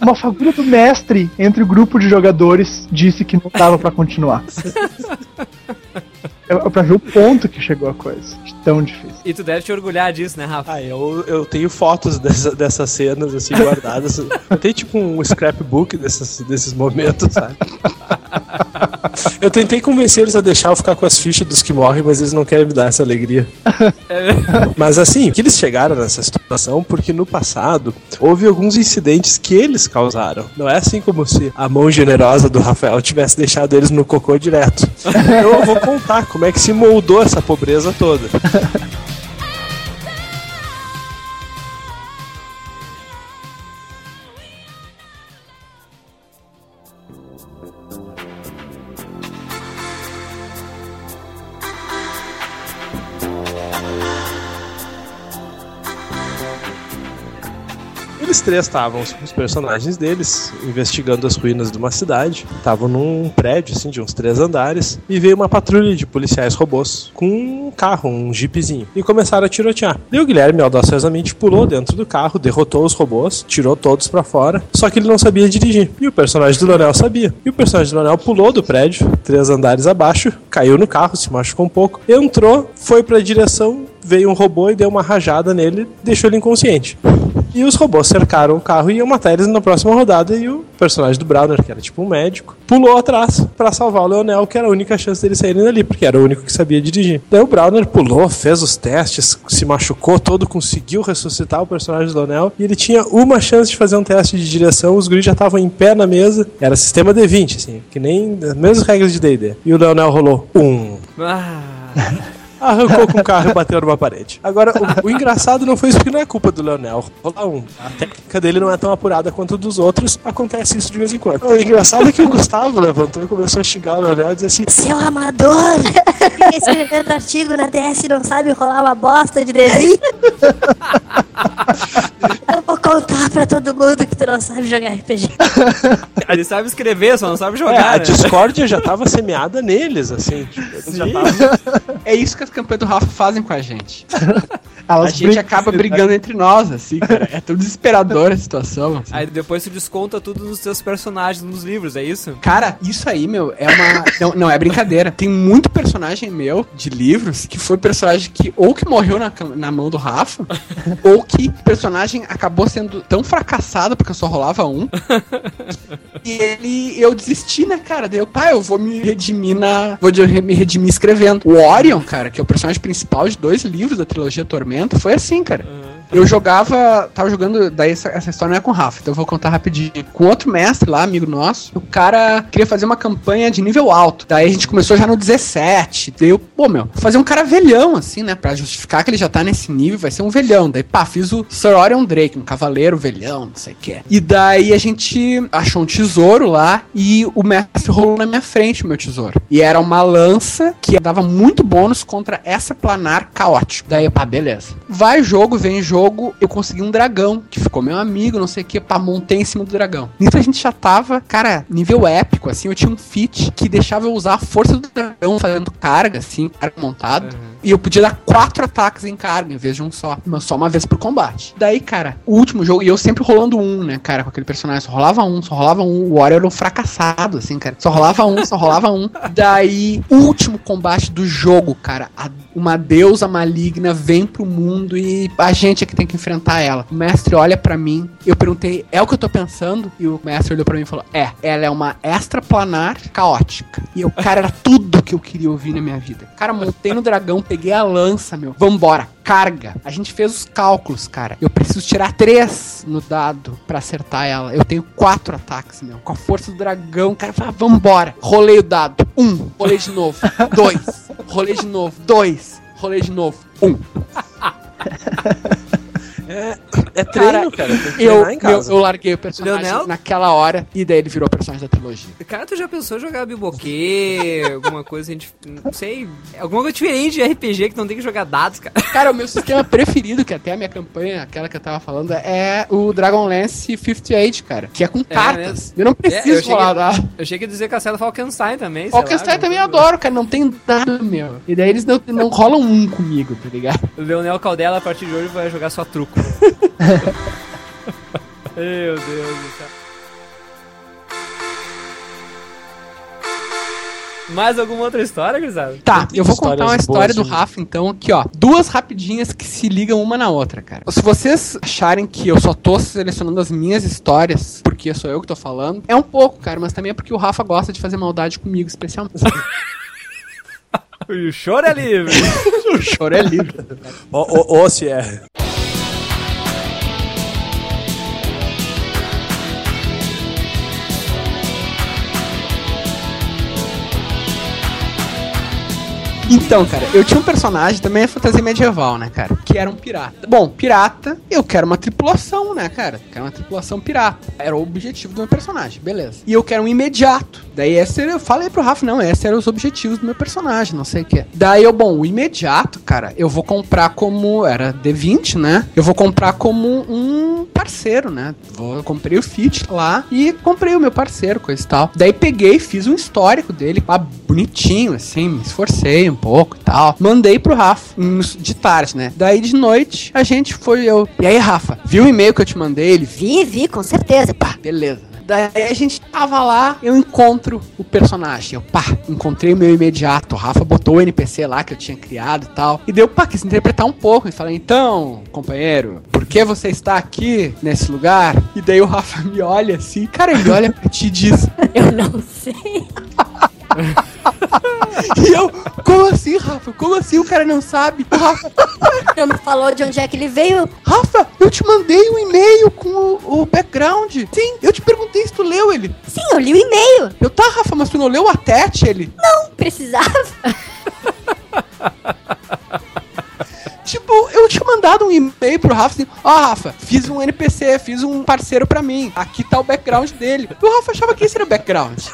Uma fagulha do mestre entre o grupo de jogadores disse que não dava pra continuar. É pra ver o ponto que chegou a coisa. Tão difícil. E tu deve te orgulhar disso, né, Rafa? Ah, eu, eu tenho fotos dessa, dessas cenas, assim, guardadas. [LAUGHS] Eu tenho, tipo, um scrapbook desses, desses momentos, sabe? [LAUGHS] Eu tentei convencer eles a deixar eu ficar com as fichas dos que morrem, mas eles não querem me dar essa alegria. [LAUGHS] Mas assim, que eles chegaram nessa situação porque no passado houve alguns incidentes que eles causaram. Não é assim como se a mão generosa do Rafael tivesse deixado eles no cocô direto. Então eu vou contar como é que se moldou essa pobreza toda. Ha. [LAUGHS] três estavam, os personagens deles, investigando as ruínas de uma cidade. Estavam num prédio, assim, de uns três andares. E veio uma patrulha de policiais robôs com um carro, um jeepzinho. E começaram a tirotear. E o Guilherme audaciosamente pulou dentro do carro, derrotou os robôs, tirou todos pra fora. Só que ele não sabia dirigir. E o personagem do Leonel sabia. E o personagem do Leonel pulou do prédio, três andares abaixo, caiu no carro, se machucou um pouco, entrou, foi pra direção, veio um robô e deu uma rajada nele, deixou ele inconsciente. E os robôs cercaram o carro e iam matar eles na próxima rodada. E o personagem do Browner, que era tipo um médico, pulou atrás pra salvar o Leonel, que era a única chance deles saírem dali, porque era o único que sabia dirigir. Daí o Browner pulou, fez os testes, se machucou todo, conseguiu ressuscitar o personagem do Leonel. E ele tinha uma chance de fazer um teste de direção. Os guris já estavam em pé na mesa. Era sistema D20, assim, que nem as mesmas regras de DD. E o Leonel rolou um. Ah, [LAUGHS] Arrancou com o carro e bateu numa parede. Agora, o, o engraçado não foi isso porque não é culpa do Leonel. Rolar um. A técnica dele não é tão apurada quanto a dos outros. Acontece isso de vez em quando. O engraçado é que o Gustavo levantou e começou a xingar o Leonel e dizer assim: Seu amador! Fica escrevendo artigo na DS e não sabe rolar uma bosta de desenho. [LAUGHS] Contar pra todo mundo que tu não sabe jogar RPG. [LAUGHS] ele sabe escrever, só não sabe É, jogar, a né? discórdia já tava semeada neles, assim. Tipo, tavam- É isso que as campanhas do Rafa fazem com a gente. [LAUGHS] A Elas gente brigam- acaba brigando entre nós, assim, cara. É tão desesperadora a situação. assim. Aí depois tu desconta tudo nos teus personagens nos livros, é isso? Cara, isso aí, meu, é uma. Não, não é brincadeira. Tem muito personagem meu de livros que foi personagem que ou que morreu na, na mão do Rafa, ou que o personagem acabou sendo tão fracassado porque eu só rolava um. [LAUGHS] e ele. Eu desisti, né, cara? Daí eu, pá, eu vou me redimir na. Vou me redimir escrevendo. O Orion, cara, que é o personagem principal de dois livros da trilogia Tormenta, foi assim, cara. Eu jogava. Tava jogando. Daí essa, essa história não é com o Rafa, então eu vou contar rapidinho. Com outro mestre lá, amigo nosso, o cara queria fazer uma campanha de nível alto. Daí a gente começou já no 17. Daí eu, pô, meu, fazer um cara velhão, assim, né? Pra justificar que ele já tá nesse nível, vai ser um velhão. Daí, pá, fiz o Sir Orion Drake, um cavaleiro velhão, não sei o que. E daí a gente achou um tesouro lá e o mestre rolou na minha frente o meu tesouro. E era uma lança que dava muito bônus contra essa planar caótico. Daí, pá, beleza. Vai jogo, vem jogo, eu consegui um dragão, que ficou meu amigo, não sei o que, pá, montei em cima do dragão. Nisso a gente já tava, cara, nível épico, assim, eu tinha um feat que deixava eu usar a força do dragão fazendo carga, assim, carga montada. E eu podia dar quatro ataques em carga em vez de um só. Mas só uma vez por combate. Daí, cara, o último jogo, e eu sempre rolando um, né, cara, com aquele personagem. Só rolava um, só rolava um. O Warrior era um fracassado, assim, cara. Só rolava um, só rolava um. [LAUGHS] Daí, último combate do jogo, cara, a- uma deusa maligna vem pro mundo e a gente é que tem que enfrentar ela. O mestre olha pra mim, eu perguntei, é o que eu tô pensando? E o mestre olhou pra mim e falou, é, ela é uma extraplanar caótica. E o cara era tudo que eu queria ouvir na minha vida. Cara, montei no dragão, peguei a lança, meu. Vambora, carga. A gente fez os cálculos, cara. Eu preciso tirar três no dado pra acertar ela. Eu tenho quatro ataques, meu. Com a força do dragão, cara, fala, vambora. Rolei o dado. Um. Rolei de novo. [LAUGHS] Dois. Rolei de novo. Dois. Rolei de novo. Um. [LAUGHS] É treino, cara. Que Eu, meu, casa. eu larguei o personagem Leonel? naquela hora e daí ele virou personagem da trilogia. Cara, tu já pensou em jogar biboquê, [LAUGHS] alguma coisa, a gente, não sei, alguma coisa diferente de RPG que não tem que jogar dados, cara. Cara, o meu sistema preferido, que até a minha campanha, aquela que eu tava falando, é o Dragonlance 58, cara. Que é com cartas. eu não É, preciso eu cheguei- falar dado. Eu achei que ia dizer Castelo Falkenstein também. Falkenstein lá, também coisa. adoro, cara. Não tem nada, meu. E daí eles não, não rolam um comigo, tá ligado? O Leonel Caldela, a partir de hoje, vai jogar só truco. Meu Deus do céu. Mais alguma outra história, Grisado? Tá, eu vou contar uma história do boas de- Rafa, então, aqui, ó. Duas rapidinhas que se ligam uma na outra, cara. Se vocês acharem que eu só tô selecionando as minhas histórias, porque sou eu que tô falando, é um pouco, cara, mas também é porque o Rafa gosta de fazer maldade comigo, especialmente. [LAUGHS] O choro é livre. [LAUGHS] o choro é livre. Ó, ó, se é. Então, cara, eu tinha um personagem, também é fantasia medieval, né, cara? Que era um pirata. Bom, pirata, eu quero uma tripulação, né, cara? Quero uma tripulação pirata. Era o objetivo do meu personagem, beleza. E eu quero um imediato. Daí esse eu falei pro Rafa, não, esses eram os objetivos do meu personagem, não sei o que. Daí eu, bom, o imediato, cara, eu vou comprar como, era D20, né? Eu vou comprar como um parceiro, né? Vou, comprei o Fit lá e comprei o meu parceiro, coisa e tal. Daí peguei, fiz um histórico dele, pá, bonitinho, assim, me esforcei pouco e tal. Mandei pro Rafa, de tarde, né? Daí de noite, a gente foi, eu... E aí, Rafa, viu o e-mail que eu te mandei? Ele, Vi, vi, com certeza. pá, beleza. Daí a gente tava lá, eu encontro o personagem. Eu, pá, encontrei o meu imediato. O Rafa botou o NPC lá que eu tinha criado e tal. E deu, pá, quis interpretar um pouco. E falei, então, companheiro, por que você está aqui nesse lugar? E daí o Rafa [LAUGHS] me olha assim, cara, ele olha pra ti e diz. Eu não sei. [LAUGHS] [LAUGHS] E eu, como assim, Rafa? Como assim o cara não sabe? O Rafa, Não me falou de onde é que ele veio. Rafa, eu te mandei um e-mail com o, o background. Sim, eu te perguntei se tu leu ele. Sim, eu li o e-mail. Eu, tá, Rafa, mas tu não leu a Tete? Ele, Não precisava. [LAUGHS] Tipo, eu tinha mandado um e-mail pro Rafa assim, ó Rafa, fiz um NPC, fiz um parceiro pra mim, aqui tá o background dele. E o Rafa achava que esse era o background. [LAUGHS]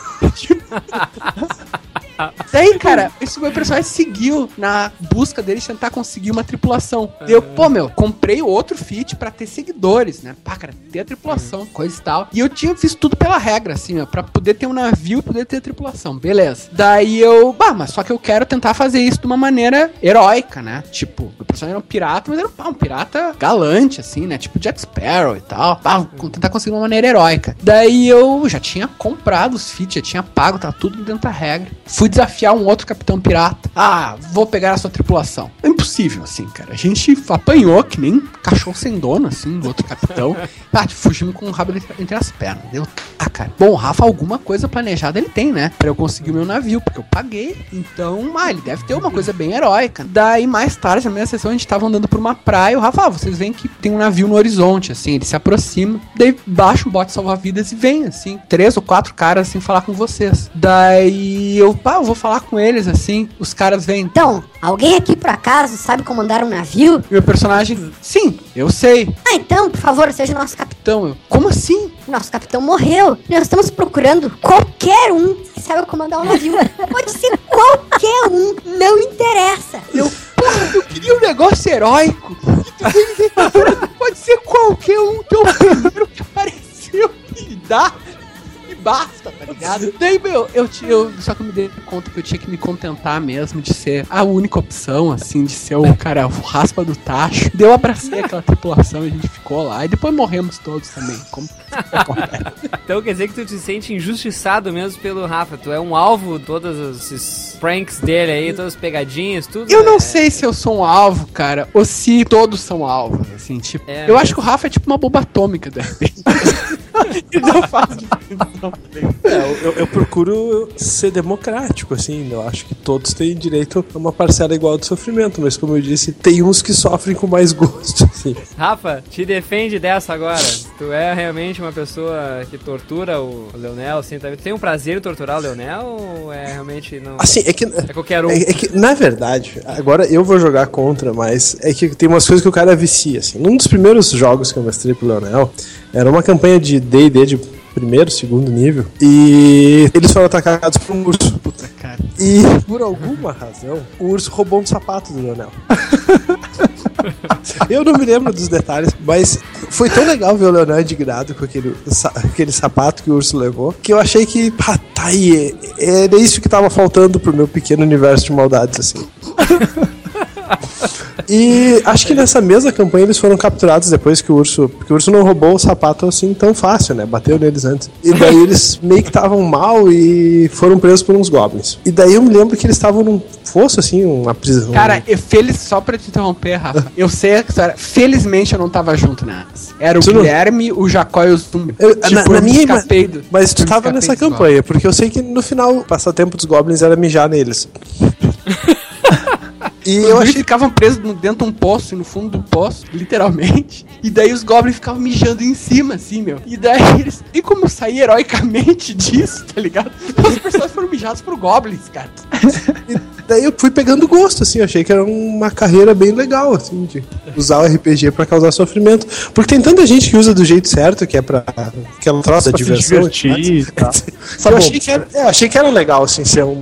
Daí, cara, esse meu personagem seguiu na busca dele de tentar conseguir uma tripulação. E eu, pô, meu, comprei outro feat pra ter seguidores, né? Pá, cara, ter a tripulação, coisa e tal. E eu tinha fiz tudo pela regra, assim, ó, pra poder ter um navio e poder ter a tripulação. Beleza. Daí eu, bah, mas só que eu quero tentar fazer isso de uma maneira heróica, né? Tipo, o personagem era um pirata, mas era pá, um pirata galante, assim, né? Tipo Jack Sparrow e tal. Pá, com- tentar conseguir uma maneira heróica. Daí eu já tinha comprado os feats, já tinha pago, tá tudo dentro da regra. Fui desafiar um outro capitão pirata. Ah, vou pegar a sua tripulação. É impossível, assim, cara. A gente apanhou que nem cachorro sem dono, assim, do outro capitão. [LAUGHS] Ah, fugimos com o rabo entre- as pernas. Deu, ah, cara. Bom, o Rafa, alguma coisa planejada ele tem, né? Pra eu conseguir o meu navio, porque eu paguei. Então, ah, ele deve ter uma coisa bem heróica. Daí, mais tarde, na minha sessão, a gente tava andando por uma praia. O Rafa, ah, vocês veem que tem um navio no horizonte, assim. Ele se aproxima. Daí, baixa um bote salva-vidas e vem, assim. Três ou quatro caras, assim, falar com vocês. Daí, eu, pá, eu vou falar com eles, assim. Os caras vêm. Então, alguém aqui por acaso sabe comandar um navio? Meu personagem, sim, eu sei. Ah, então, por favor, seja nosso capitão. Então, eu, como assim? Nosso capitão morreu. Nós estamos procurando qualquer um que saiba comandar um navio. [LAUGHS] Pode ser qualquer um, não interessa. Eu, porra, eu queria um negócio heróico. E tu vem dizer, "Cara, pode ser qualquer um, que é o primeiro que apareceu. E dá. E basta, tá ligado? Daí, meu, eu, eu só que eu me dei conta que eu tinha que me contentar mesmo de ser a única opção, assim, de ser o cara, o raspa do tacho. Daí eu abracei aquela tripulação, a gente ficou lá e depois morremos todos também. Como [LAUGHS] Então quer dizer que tu te sente injustiçado mesmo pelo Rafa. Tu é um alvo, todos esses pranks dele aí, todas as pegadinhas, tudo. Eu não é- sei se eu sou um alvo, cara, ou se todos são alvos, assim, tipo. É, eu mas- acho que o Rafa é tipo uma bomba atômica, de repente. [LAUGHS] Ele [LAUGHS] não faz. É, eu, eu- eu procuro ser democrático, assim. Eu acho que todos têm direito a uma parcela igual de sofrimento, mas como eu disse, tem uns que sofrem com mais gosto, [LAUGHS] assim. Rafa, te defende dessa agora. Tu é realmente uma pessoa que tortura o Leonel, assim, tá? Tu tem um prazer em torturar o Leonel ou é realmente não? Assim, é que. É qualquer um. É, é que, na verdade, agora eu vou jogar contra, mas é que tem umas coisas que o cara vicia, assim. Num dos primeiros jogos que eu mestrei pro Leonel, era uma campanha de D&D de primeiro, segundo nível, e eles foram atacados por um urso. Puta, cara. E, por alguma razão, o urso roubou um sapato do Leonel. [LAUGHS] Eu não me lembro dos detalhes, mas foi tão legal ver o Leonel indignado com aquele, aquele sapato que o urso levou, que eu achei que, pá, tá aí, é- era isso que tava faltando pro meu pequeno universo de maldades, assim. [LAUGHS] E acho que nessa mesma campanha eles foram capturados depois que o urso. Porque o urso não roubou o sapato assim tão fácil, né? Bateu neles antes. E daí eles meio que estavam mal e foram presos por uns goblins. E daí eu me lembro que eles estavam num fosso, assim, uma prisão. Cara, eu feliz, só pra te interromper, Rafa. [LAUGHS] Eu sei a história. Felizmente eu não tava junto nessa. Era o Tu não- Guilherme, o Jacó e o Zumbi. Eu- Tipo, na, na eu minha escapei do- Mas tu tava nessa campanha, porque eu sei que no final o passatempo dos goblins era mijar neles. [LAUGHS] e Os eu achei. ficavam presos no- dentro de um poço, no fundo do poço, literalmente. E daí os goblins ficavam mijando em cima, assim, meu. E daí eles. E como sair heroicamente [LAUGHS] disso, tá ligado? Os personagens foram mijados por goblins, cara. [LAUGHS] Daí eu fui pegando gosto, assim, eu achei que era uma carreira bem legal, assim, de usar o RPG pra causar sofrimento. Porque tem tanta gente que usa do jeito certo, que é pra aquela troça Pra de se diversão. divertir e tal. que [LAUGHS] eu achei que, era, é, achei que era legal, assim, ser um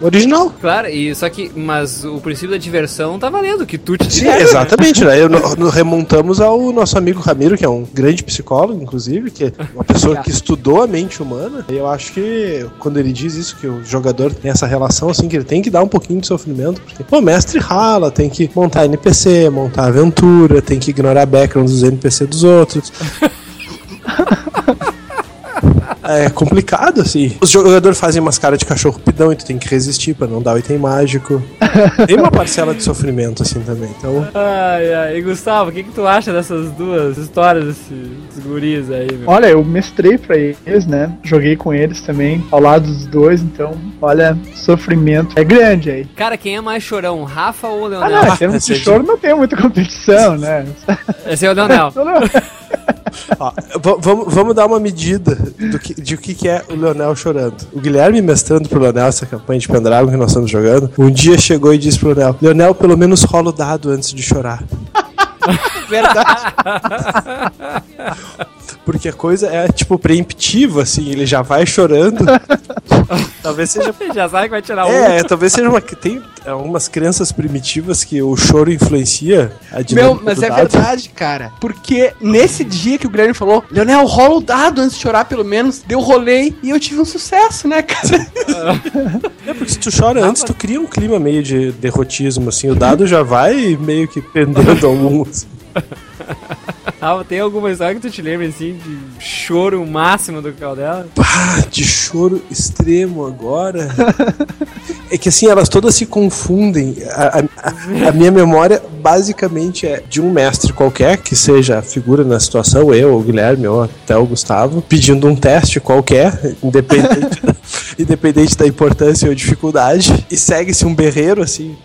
original. Claro, e só que. Mas o princípio da diversão tá valendo, que tu te Sim, diverte, exatamente, né? Eu, no- no- remontamos ao nosso amigo Ramiro, que é um grande psicólogo, inclusive, que é uma pessoa que estudou a mente humana. E eu acho que quando ele diz isso, que o jogador tem essa relação, assim, que ele tem que dar um pouquinho de sofrimento, porque o mestre rala, tem que montar NPC, montar aventura, tem que ignorar backgrounds dos NPC dos outros. [LAUGHS] É complicado, assim. Os jogadores fazem umas caras de cachorro pidão e tu tem que resistir pra não dar o item mágico. [LAUGHS] Tem uma parcela de sofrimento, assim, também. Então, Ai, ai. E Gustavo, o que, que tu acha dessas duas histórias desses guris aí, meu? Olha, eu mestrei pra eles, né? Joguei com eles também, ao lado dos dois, então, olha, sofrimento é grande aí. Cara, quem é mais chorão, Rafa ou Ah, Leonel? não, em termos de- choro não tem muita competição, né? Esse é o Leonel. [LAUGHS] Ó, vamos dar uma medida do que, de o que, que é o Leonel chorando. O Guilherme mestrando pro Leonel essa campanha de Pendragon que nós estamos jogando, um dia chegou e disse pro Leonel: Leonel, pelo menos rola o dado antes de chorar. [LAUGHS] Verdade. [LAUGHS] Porque a coisa é tipo preemptiva, assim, ele já vai chorando. [LAUGHS] talvez seja. Já sabe que vai tirar um. É, talvez seja uma. Tem algumas crenças primitivas que o choro influencia a Meu, dinâmica mas do é dado. verdade, cara. Porque nesse dia que o Guilherme falou, Leonel, rola o dado antes de chorar, pelo menos, deu rolei e eu tive um sucesso, né, cara? É porque se tu chora antes, tu cria um clima meio de derrotismo, assim. O dado já vai meio que pendendo alguns. [LAUGHS] [LAUGHS] Ah, tem alguma história que tu te lembra, assim, de choro máximo do Caldela? Pá, de choro extremo agora. [LAUGHS] É que assim, elas todas se confundem. A, a- a minha memória basicamente é de um mestre qualquer, que seja a figura na situação, eu, o Guilherme, ou até o Gustavo, pedindo um teste qualquer, independente, [LAUGHS] independente da importância ou dificuldade, e segue-se um berreiro assim.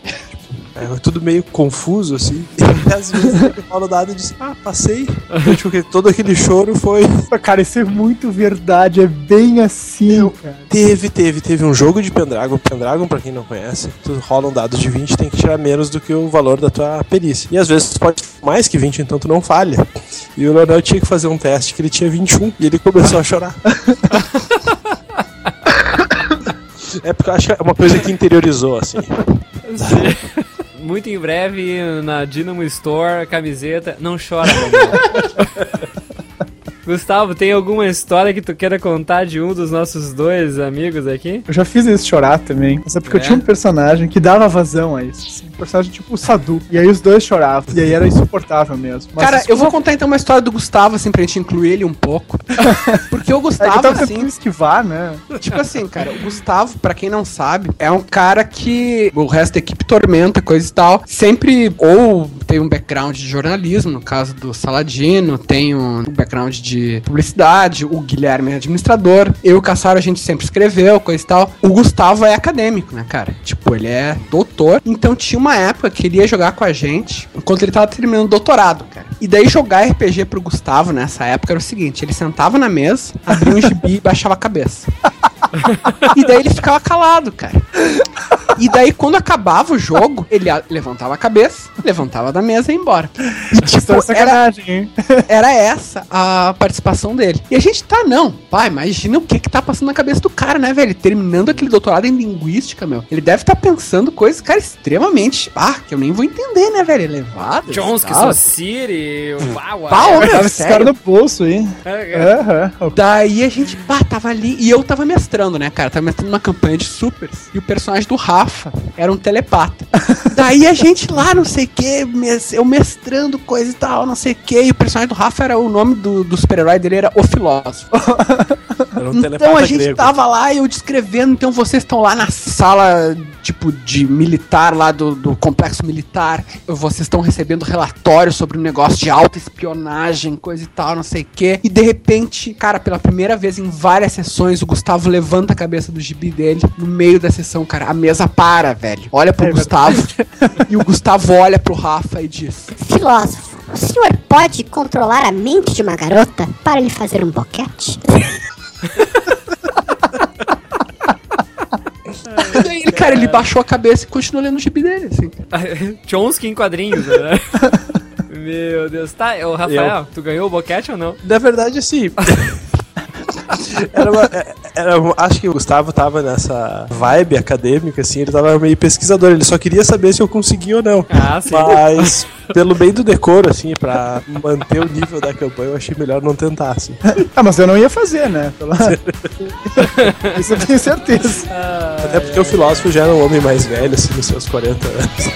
É tudo meio confuso, assim. [LAUGHS] E às vezes ele fala o dado e diz, ah, passei. Então, tipo, todo aquele choro foi. Cara, isso é muito verdade, é bem assim, cara. Teve, teve, teve um jogo de Pendragon. Pendragon, pra quem não conhece, tu rola um dado de 20 tem que tirar menos do que o valor da tua perícia. E às vezes tu pode mais que 20, então tu não falha. E o Leonel tinha que fazer um teste que ele tinha 21 e ele começou a chorar. [LAUGHS] é porque eu acho que é uma coisa que interiorizou, assim. Muito em breve na Dynamo Store, camiseta. Não chora. [LAUGHS] Gustavo, tem alguma história que tu queira contar de um dos nossos dois amigos aqui? Eu já fiz isso chorar também. Mas é porque É? eu tinha um personagem que dava vazão a isso. Personagem tipo o Sadu. E aí os dois choravam. E aí era insuportável mesmo. Mas Cara, eu vou contar então uma história do Gustavo, assim, pra gente incluir ele um pouco. [LAUGHS] Porque o É Gustavo, tentando assim, esquivar, né? tipo assim, cara, o Gustavo, pra quem não sabe, é um cara que o resto da equipe tormenta, coisa e tal. Sempre, ou tem um background de jornalismo, no caso do Saladino, tem um background de publicidade, o Guilherme é administrador, eu e o Cassaro a gente sempre escreveu, coisa e tal. O Gustavo é acadêmico, né, cara? Tipo, ele é doutor, então tinha uma época que ele ia jogar com a gente enquanto ele tava terminando o doutorado, cara. E daí jogar RPG pro Gustavo nessa época era o seguinte, ele sentava na mesa, abria um gibi e baixava a cabeça. E daí ele ficava calado, cara. E daí, quando acabava o jogo, ele levantava a cabeça, levantava da mesa e ia embora. E, tipo, é era, sacanagem, hein? era essa a participação dele. E a gente tá, não. Pai, imagina o que que tá passando na cabeça do cara, né, velho? Terminando aquele doutorado em linguística, meu. Ele deve estar pensando coisas, cara, extremamente. Ah, que eu nem vou entender, né, velho? Jones, que tal. City, uau, uau. Pau, meu, Tava esses sério. caras no bolso aí. É, Aham. Daí a gente, pá, tava ali. E eu tava mestrando, né, cara? Tava mestrando uma campanha de supers. E o personagem do Rafa era um telepata. [LAUGHS] Daí a gente lá, não sei o que, eu mestrando coisa e tal, não sei o que. E o personagem do Rafa era o nome do, do super-herói dele, era o filósofo. Era um Então a gente grego. tava lá e eu descrevendo, então vocês estão lá na sala, tipo, de militar lá do, do complexo militar, vocês estão recebendo relatórios sobre um negócio de alta espionagem, coisa e tal, não sei o quê. E de repente, cara, pela primeira vez em várias sessões, o Gustavo levanta a cabeça do gibi dele no meio da sessão, cara. A mesa para, velho. Olha pro É Gustavo [LAUGHS] e o Gustavo olha pro Rafa e diz: Filósofo, o senhor pode controlar a mente de uma garota para lhe fazer um boquete? E [LAUGHS] daí, ele, cara, ele baixou a cabeça e continuou lendo o gibi dele, assim. [LAUGHS] Chomsky em quadrinhos, né? Meu Deus. Tá, ô Rafael, tu ganhou o boquete ou não? Na verdade, sim. Era uma- é- era uma- acho que o Gustavo tava nessa vibe acadêmica, assim, ele tava meio pesquisador, ele só queria saber se eu conseguia ou não. Ah, sim. Mas, pelo bem do decoro, assim, pra manter o nível da campanha, eu achei melhor não tentar, assim. Ah, mas eu não ia fazer, né? Pela- [LAUGHS] Isso eu tenho certeza. Até porque o filósofo já era um homem mais velho, assim, nos seus 40 anos.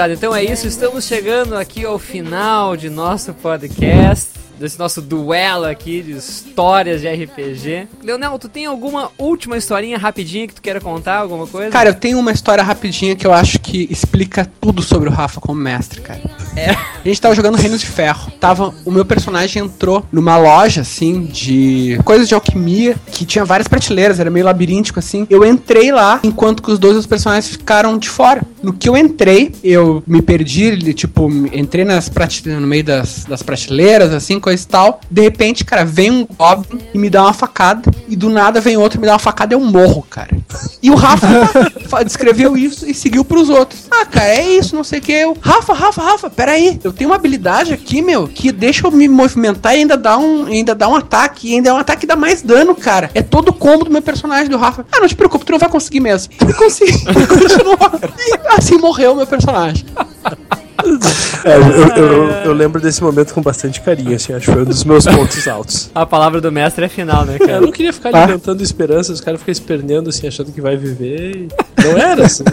Gurizada, então é isso. Estamos chegando aqui ao final de nosso podcast. Desse nosso duelo aqui de histórias de RPG. Leonel, tu tem alguma última historinha rapidinha que tu queira contar? Alguma coisa? Cara, eu tenho uma história rapidinha que eu acho que explica tudo sobre o Rafa como mestre, cara. É. A gente tava jogando Reinos de Ferro. Tava, o meu personagem entrou numa loja, assim, de coisas de alquimia, que tinha várias prateleiras, era meio labiríntico, assim. Eu entrei lá, enquanto que os dois dos personagens ficaram de fora. No que eu entrei, eu me perdi, tipo, entrei nas prateleiras, no meio das, das prateleiras, assim, coisa e tal. De repente, cara, vem um Goblin e me dá uma facada. E do nada vem outro e me dá uma facada e eu morro, cara. E o Rafa fa- [LAUGHS] descreveu isso e seguiu pros outros. Ah, cara, é isso, não sei o que. Eu, Rafa, Rafa, Rafa, peraí. Eu tenho uma habilidade aqui, meu, que deixa eu me movimentar e ainda dá um, ainda dá um ataque. E ainda é um ataque que dá mais dano, cara. É todo o combo do meu personagem do Rafa. Ah, não te preocupe, tu não vai conseguir mesmo. E [LAUGHS] consegui. [LAUGHS] Continuou. E assim morreu o meu personagem. É, eu, eu- eu- eu lembro desse momento com bastante carinho, assim, acho que foi um dos meus pontos altos. A palavra do mestre é final, né, Eu cara? não queria ficar alimentando esperanças, os caras ficam esperneando, assim, achando que vai viver. e Não era assim.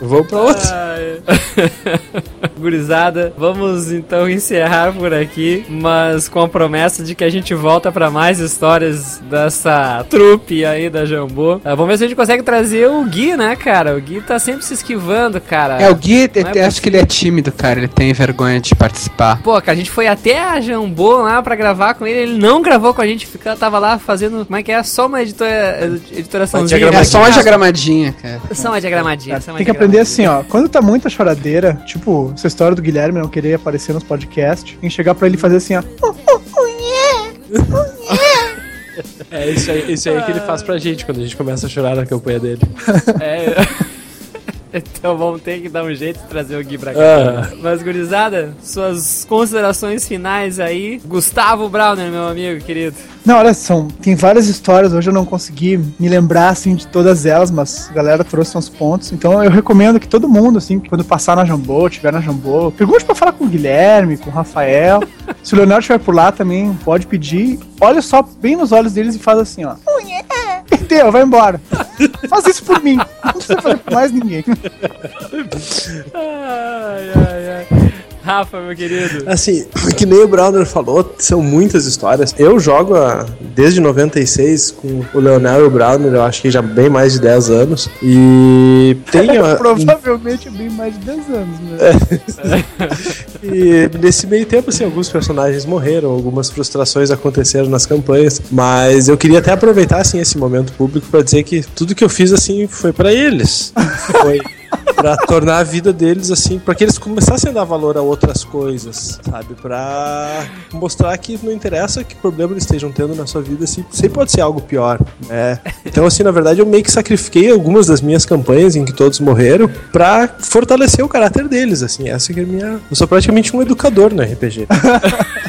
Vou pra outra. Ai. [LAUGHS] Gurizada, vamos então encerrar por aqui, mas com a promessa de que a gente volta pra mais histórias dessa trupe aí da Jambô. Ah, vamos ver se a gente consegue trazer o Gui, né, cara? O Gui tá sempre se esquivando, cara. É, o Gui, é eu acho que ele é tímido, cara. Ele tem vergonha de participar. Pô, cara, a gente foi até a Jambô lá pra gravar com ele. Ele não gravou com a gente, fica, tava lá fazendo. Como é que é? Só uma editora, editoraçãozinha. É só uma diagramadinha, cara. Só uma diagramadinha. Cara, só uma tem que aprender assim, ó. Quando tá muita choradeira, tipo, essa história do Guilherme não querer aparecer nos podcasts, tem que chegar pra ele e fazer assim, ó. É isso aí, isso aí que ele faz pra gente quando a gente começa a chorar na campanha dele. [LAUGHS] É. Então vamos ter que dar um jeito de trazer o Gui pra cá. Ah. Mas, gurizada, suas considerações finais aí. Gustavo Browner, meu amigo querido. Não, olha, são, tem várias histórias, hoje eu não consegui me lembrar, assim, de todas elas, mas a galera trouxe uns pontos, então eu recomendo que todo mundo, assim, quando passar na Jambô, tiver na Jambô, pergunte pra falar com o Guilherme, com o Rafael, se o Leonel estiver por lá também, pode pedir, olha só bem nos olhos deles e faz assim, ó. Entendeu? Vai embora. Faz isso por mim. Não precisa fazer por mais ninguém. Ai, ai, ai. Rafa, meu querido. Assim, que nem o Browner falou, são muitas histórias. Eu jogo há- desde 96 com o Leonel e o Browner, eu acho que já bem mais de 10 anos. E tem. [LAUGHS] ó, Provavelmente é bem mais de 10 anos, né? [LAUGHS] E nesse meio tempo, assim, alguns personagens morreram, algumas frustrações aconteceram nas campanhas, mas eu queria até aproveitar, assim, esse momento público pra dizer que tudo que eu fiz, assim, foi pra eles. [LAUGHS] Foi pra tornar a vida deles, assim, pra que eles começassem a dar valor a outras coisas, sabe? Pra mostrar que não interessa que problema eles estejam tendo na sua vida, assim, sempre pode ser algo pior, né? Então, assim, na verdade, eu meio que sacrifiquei algumas das minhas campanhas em que todos morreram pra fortalecer o caráter deles, assim, essa que é a minha... Eu sou praticamente um educador no RPG. [LAUGHS]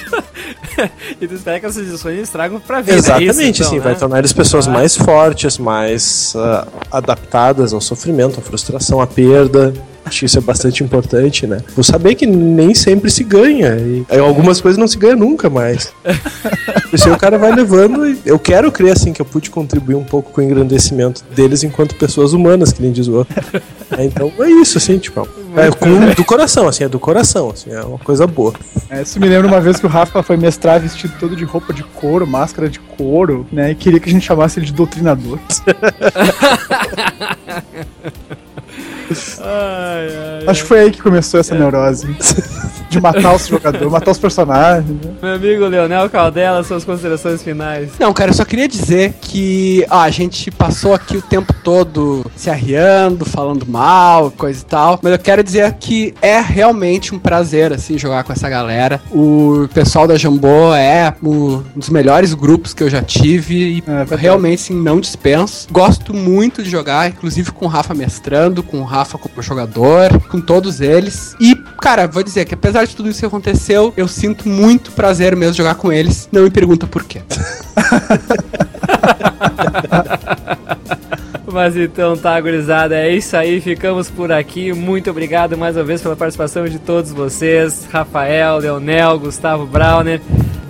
[LAUGHS] E tu espera que essas edições estragam pra vida. é Exatamente, isso, então, sim, né? vai tornar eles pessoas mais fortes, mais ah, adaptadas ao sofrimento, à frustração, à perda. Acho que isso é bastante importante, né? Vou saber que nem sempre se ganha. E algumas coisas não se ganha nunca mais. [LAUGHS] Isso aí o cara vai levando e eu quero crer assim que eu pude contribuir um pouco com o engrandecimento deles enquanto pessoas humanas, que nem diz o outro. [LAUGHS] É, então é isso, assim, tipo, é com- do coração, assim, é do coração, assim, é uma coisa boa. É, isso me lembra uma vez que o Rafa foi mestrar vestido todo de roupa de couro, máscara de couro, né? E queria que a gente chamasse ele de doutrinador. [LAUGHS] Acho que foi aí que começou essa neurose. [LAUGHS] De matar os jogadores, matar os personagens. Né? Meu amigo Leonel Caldela, suas considerações finais. Não, cara, eu só queria dizer que ah, a gente passou aqui o tempo todo se arriando, falando mal, coisa e tal. Mas eu quero dizer que é realmente um prazer, assim, jogar com essa galera. O pessoal da Jambô é um dos melhores grupos que eu já tive e É realmente, assim, não dispenso. Gosto muito de jogar, inclusive com o Rafa mestrando, com o Rafa como jogador, com todos eles. E, cara, vou dizer que apesar de tudo isso que aconteceu, eu sinto muito prazer mesmo jogar com eles. Não me pergunta por quê. [LAUGHS] Mas então tá, gurizada, é isso aí, ficamos por aqui. Muito obrigado mais uma vez pela participação de todos vocês, Rafael, Leonel, Gustavo Browner.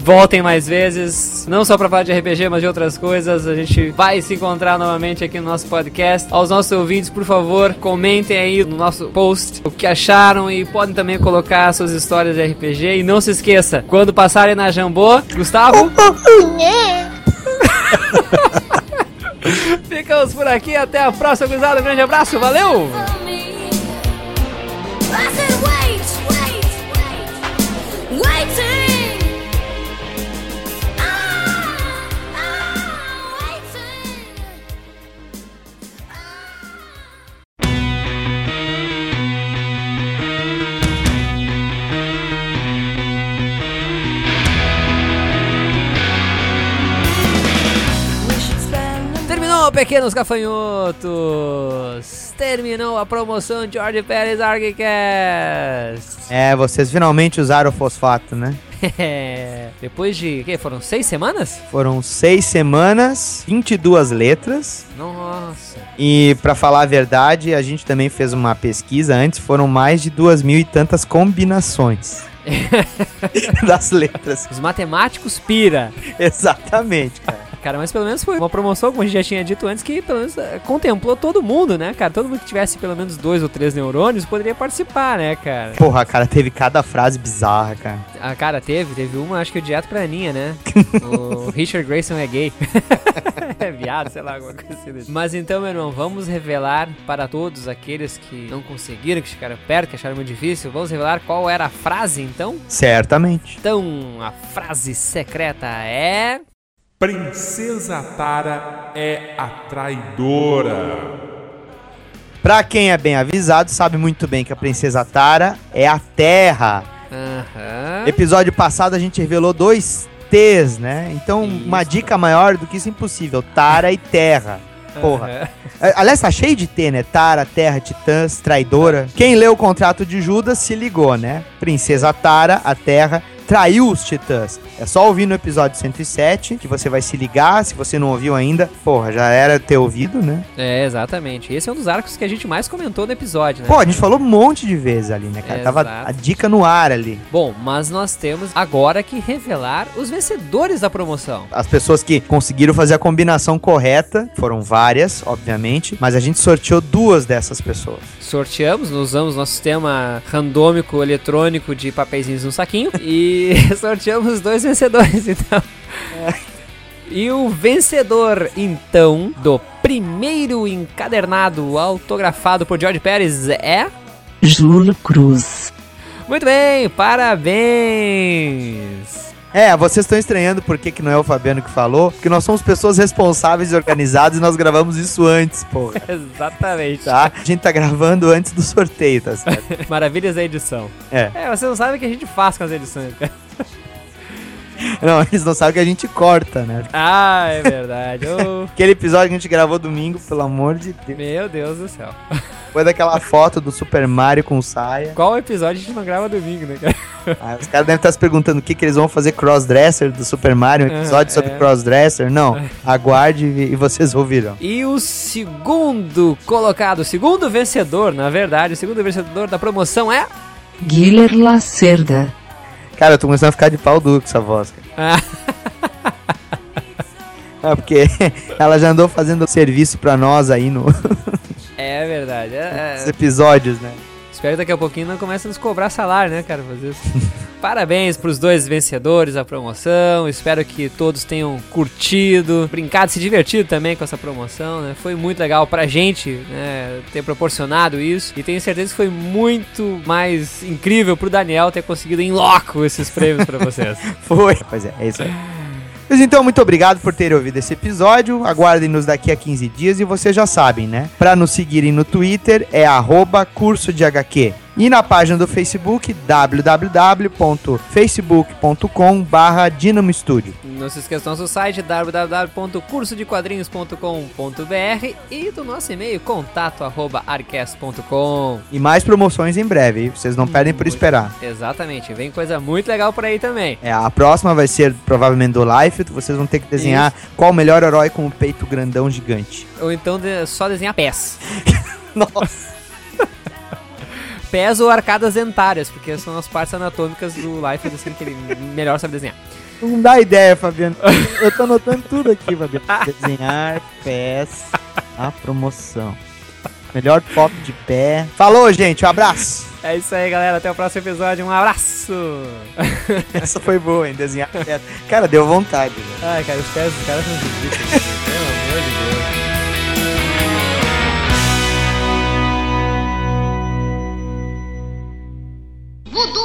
Voltem mais vezes, não só pra falar de RPG, mas de outras coisas. A gente vai se encontrar novamente aqui no nosso podcast. Aos nossos ouvintes, por favor, comentem aí no nosso post o que acharam e podem também colocar suas histórias de RPG. E não se esqueça, quando passarem na Jambô, Gustavo. [LAUGHS] Ficamos por aqui, até a próxima, gurizada. Um grande abraço, valeu! Wait, Pequenos gafanhotos! Terminou a promoção de George Pérez ArgCast! É, vocês finalmente usaram o fosfato, né? [LAUGHS] Depois de, que, foram seis semanas? Foram seis semanas, 22 letras. Nossa! E pra falar a verdade, a gente também fez uma pesquisa antes, foram mais de duas mil e tantas combinações [LAUGHS] [LAUGHS] das letras. Os matemáticos pira! Exatamente, cara. Cara, mas pelo menos foi uma promoção, como a gente já tinha dito antes, que pelo menos eh, contemplou todo mundo, né, cara? Todo mundo que tivesse pelo menos dois ou três neurônios poderia participar, né, cara? Porra, cara, teve cada frase bizarra, cara. Ah, cara, teve, teve uma, acho que o direto pra Aninha, né? [LAUGHS] o Richard Grayson é gay. [LAUGHS] é viado, sei lá, alguma coisa assim. Mas então, meu irmão, vamos revelar para todos aqueles que não conseguiram, que ficaram perto, que acharam muito difícil, vamos revelar qual era a frase, então? Certamente. Então, a frase secreta é... Princesa Tara é a traidora. Pra quem é bem avisado, sabe muito bem que a princesa Tara é a Terra. Aham. Episódio passado a gente revelou dois T's, né? Então, uma dica maior do que isso é impossível. Tara e Terra. Porra. É, Aliás, tá cheio de T, né? Tara, Terra, Titãs, Traidora. Quem leu o contrato de Judas se ligou, né? Princesa Tara, a Terra, traiu os Titãs. É só ouvir no episódio 107 que você vai se ligar. Se você não ouviu ainda, porra, já era ter ouvido, né? É, exatamente. Esse é um dos arcos que a gente mais comentou no episódio, né? Pô, a gente falou um monte de vezes ali, né, cara? Tava Exato. a dica no ar ali. Bom, mas nós temos agora que revelar os vencedores da promoção. As pessoas que conseguiram fazer a combinação correta foram várias, obviamente, mas a gente sorteou duas dessas pessoas. Sorteamos, usamos nosso sistema randômico eletrônico de papeizinhos no saquinho e [LAUGHS] sorteamos dois vencedores, então. E o vencedor, então, do primeiro encadernado autografado por George Pérez é. Júlio Cruz. Muito bem, parabéns! É, vocês estão estranhando por que, que não é o Fabiano que falou, porque nós somos pessoas responsáveis e organizadas e nós gravamos isso antes, porra. [LAUGHS] Exatamente. Tá? A gente tá gravando antes do sorteio, tá certo? [LAUGHS] Maravilhas da edição. É. É, você não sabe o que a gente faz com as edições. cara. [LAUGHS] Não, eles não sabem que a gente corta, né? ah, é verdade. Ô, Aquele episódio que a gente gravou domingo, pelo amor de Deus. meu Deus do céu. Foi daquela foto do Super Mario com saia. Qual episódio a gente não grava domingo, né, cara? Ah, os caras devem estar se perguntando o que, que eles vão fazer crossdresser do Super Mario, um episódio Ah, sobre é. crossdresser. Não, aguarde e vocês ouvirão. E o segundo colocado, o segundo vencedor, na verdade, o segundo vencedor da promoção é. Guilher Lacerda. Cara, eu tô começando a ficar de pau duro com essa voz, cara. Ah, Ah, porque [LAUGHS] ela já andou fazendo serviço pra nós aí no- é verdade. é- nos é. episódios, né? Espero que daqui a pouquinho não comece a nos cobrar salário, né, cara? Fazer isso. [LAUGHS] Parabéns pros dois vencedores da promoção. Espero que todos tenham curtido, brincado, se divertido também com essa promoção, né? Foi muito legal pra gente, né, ter proporcionado isso. E tenho certeza que foi muito mais incrível pro Daniel ter conseguido em loco esses prêmios pra vocês. [LAUGHS] Foi. Pois é, é isso aí. Mas então, muito obrigado por terem ouvido esse episódio. Aguardem-nos daqui a 15 dias e vocês já sabem, né? Pra nos seguirem no Twitter é curso de HQ. E na página do Facebook, www.facebook.com barra Dinamo Studio. Não se esqueça do nosso site www.cursodequadrinhos.com.br e do nosso e-mail contato@arcast.com. E mais promoções em breve, vocês não perdem por esperar. Exatamente, vem coisa muito legal por aí também. É, a próxima vai ser provavelmente do Life. Vocês vão ter que desenhar qual o melhor herói com o peito grandão gigante. Ou então de- só desenhar pés. [LAUGHS] Nossa. Pés ou arcadas dentárias, porque são as partes anatômicas do Life assim, que ele melhor sabe desenhar. Não dá ideia, Fabiano. Eu tô anotando tudo aqui, Fabiano. [LAUGHS] Desenhar pés, a promoção. Melhor foto de pé. Falou, gente. Um abraço. É isso aí, galera. Até o próximo episódio. Um abraço. Essa foi boa, hein? Desenhar pé. Cara, deu vontade. Ai, cara, os pés dos caras são ridículos. Pelo amor de Deus. Вот.